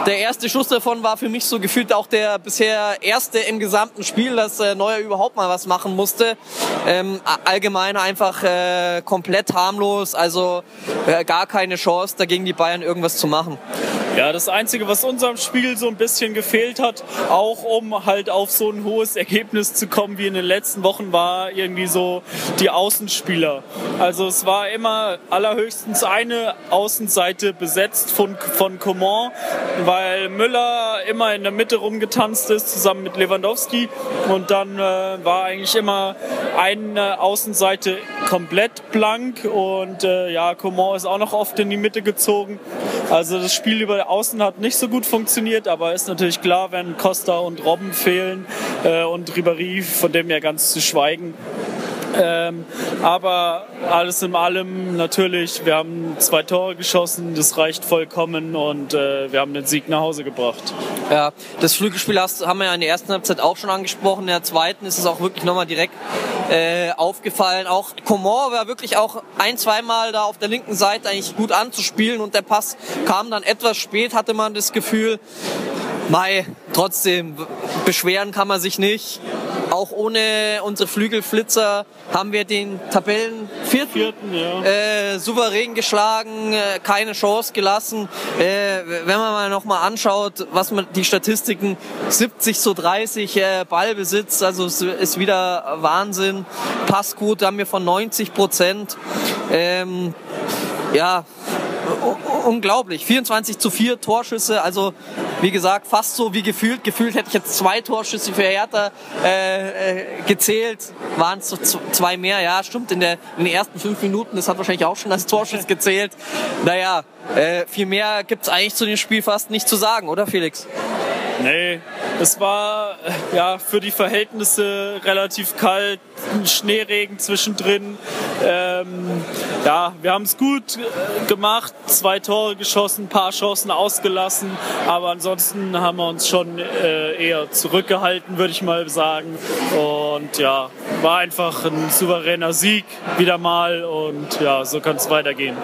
Der erste Schuss davon war für mich so gefühlt auch der bisher erste im gesamten Spiel, dass äh, Neuer überhaupt mal was machen musste. Ähm, allgemein einfach äh, komplett harmlos, also äh, gar keine Chance, dagegen die Bayern irgendwas zu machen. Ja, das Einzige, was unserem Spiel so ein bisschen gefehlt hat, auch um halt auf so ein hohes Ergebnis zu kommen wie in den letzten Wochen, war irgendwie so die Außenspieler. Also es war immer allerhöchstens eine Außenseite besetzt von, von Coman, weil Müller immer in der Mitte rumgetanzt ist, zusammen mit Lewandowski. Und dann äh, war eigentlich immer eine Außenseite komplett blank und äh, ja, Coman ist auch noch oft in die Mitte gezogen. Also das Spiel über außen hat nicht so gut funktioniert, aber ist natürlich klar, wenn Costa und Robben fehlen äh, und Ribéry, von dem ja ganz zu schweigen, ähm, aber alles in allem natürlich, wir haben zwei Tore geschossen, das reicht vollkommen und äh, wir haben den Sieg nach Hause gebracht. Ja, das Flügelspiel hast, haben wir ja in der ersten Halbzeit auch schon angesprochen. In der zweiten ist es auch wirklich nochmal direkt äh, aufgefallen. Auch Coman war wirklich auch ein, zweimal da auf der linken Seite eigentlich gut anzuspielen und der Pass kam dann etwas spät, hatte man das Gefühl. Mai, trotzdem, beschweren kann man sich nicht. Auch ohne unsere Flügelflitzer haben wir den Tabellen vierten, ja. äh, souverän geschlagen, äh, keine Chance gelassen. Äh, wenn man mal noch mal anschaut, was man die Statistiken 70 zu 30 äh, Ballbesitz, also es ist wieder Wahnsinn. Passquote haben wir von 90 Prozent. Ähm, ja, unglaublich. 24 zu 4 Torschüsse, also wie gesagt, fast so wie gefühlt. Gefühlt hätte ich jetzt zwei Torschüsse für Hertha äh, äh, gezählt, waren es so zwei mehr. Ja, stimmt, in, der, in den ersten fünf Minuten, das hat wahrscheinlich auch schon als Torschuss gezählt. Naja, äh, viel mehr gibt es eigentlich zu dem Spiel fast nicht zu sagen, oder Felix? Nee, es war äh, ja für die Verhältnisse relativ kalt, Schneeregen zwischendrin. Ähm, ja, wir haben es gut äh, gemacht, zwei Tore geschossen, ein paar Chancen ausgelassen, aber ansonsten haben wir uns schon äh, eher zurückgehalten, würde ich mal sagen. Und ja, war einfach ein souveräner Sieg wieder mal und ja, so kann es weitergehen.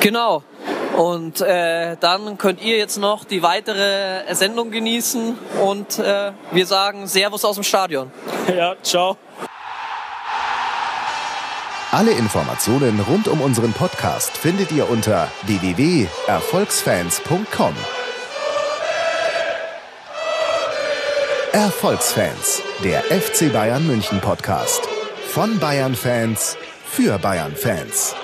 Genau. Und äh, dann könnt ihr jetzt noch die weitere Sendung genießen und äh, wir sagen Servus aus dem Stadion. Ja, ciao. Alle Informationen rund um unseren Podcast findet ihr unter www.erfolgsfans.com. Erfolgsfans, der FC Bayern München Podcast. Von Bayern Fans für Bayern Fans.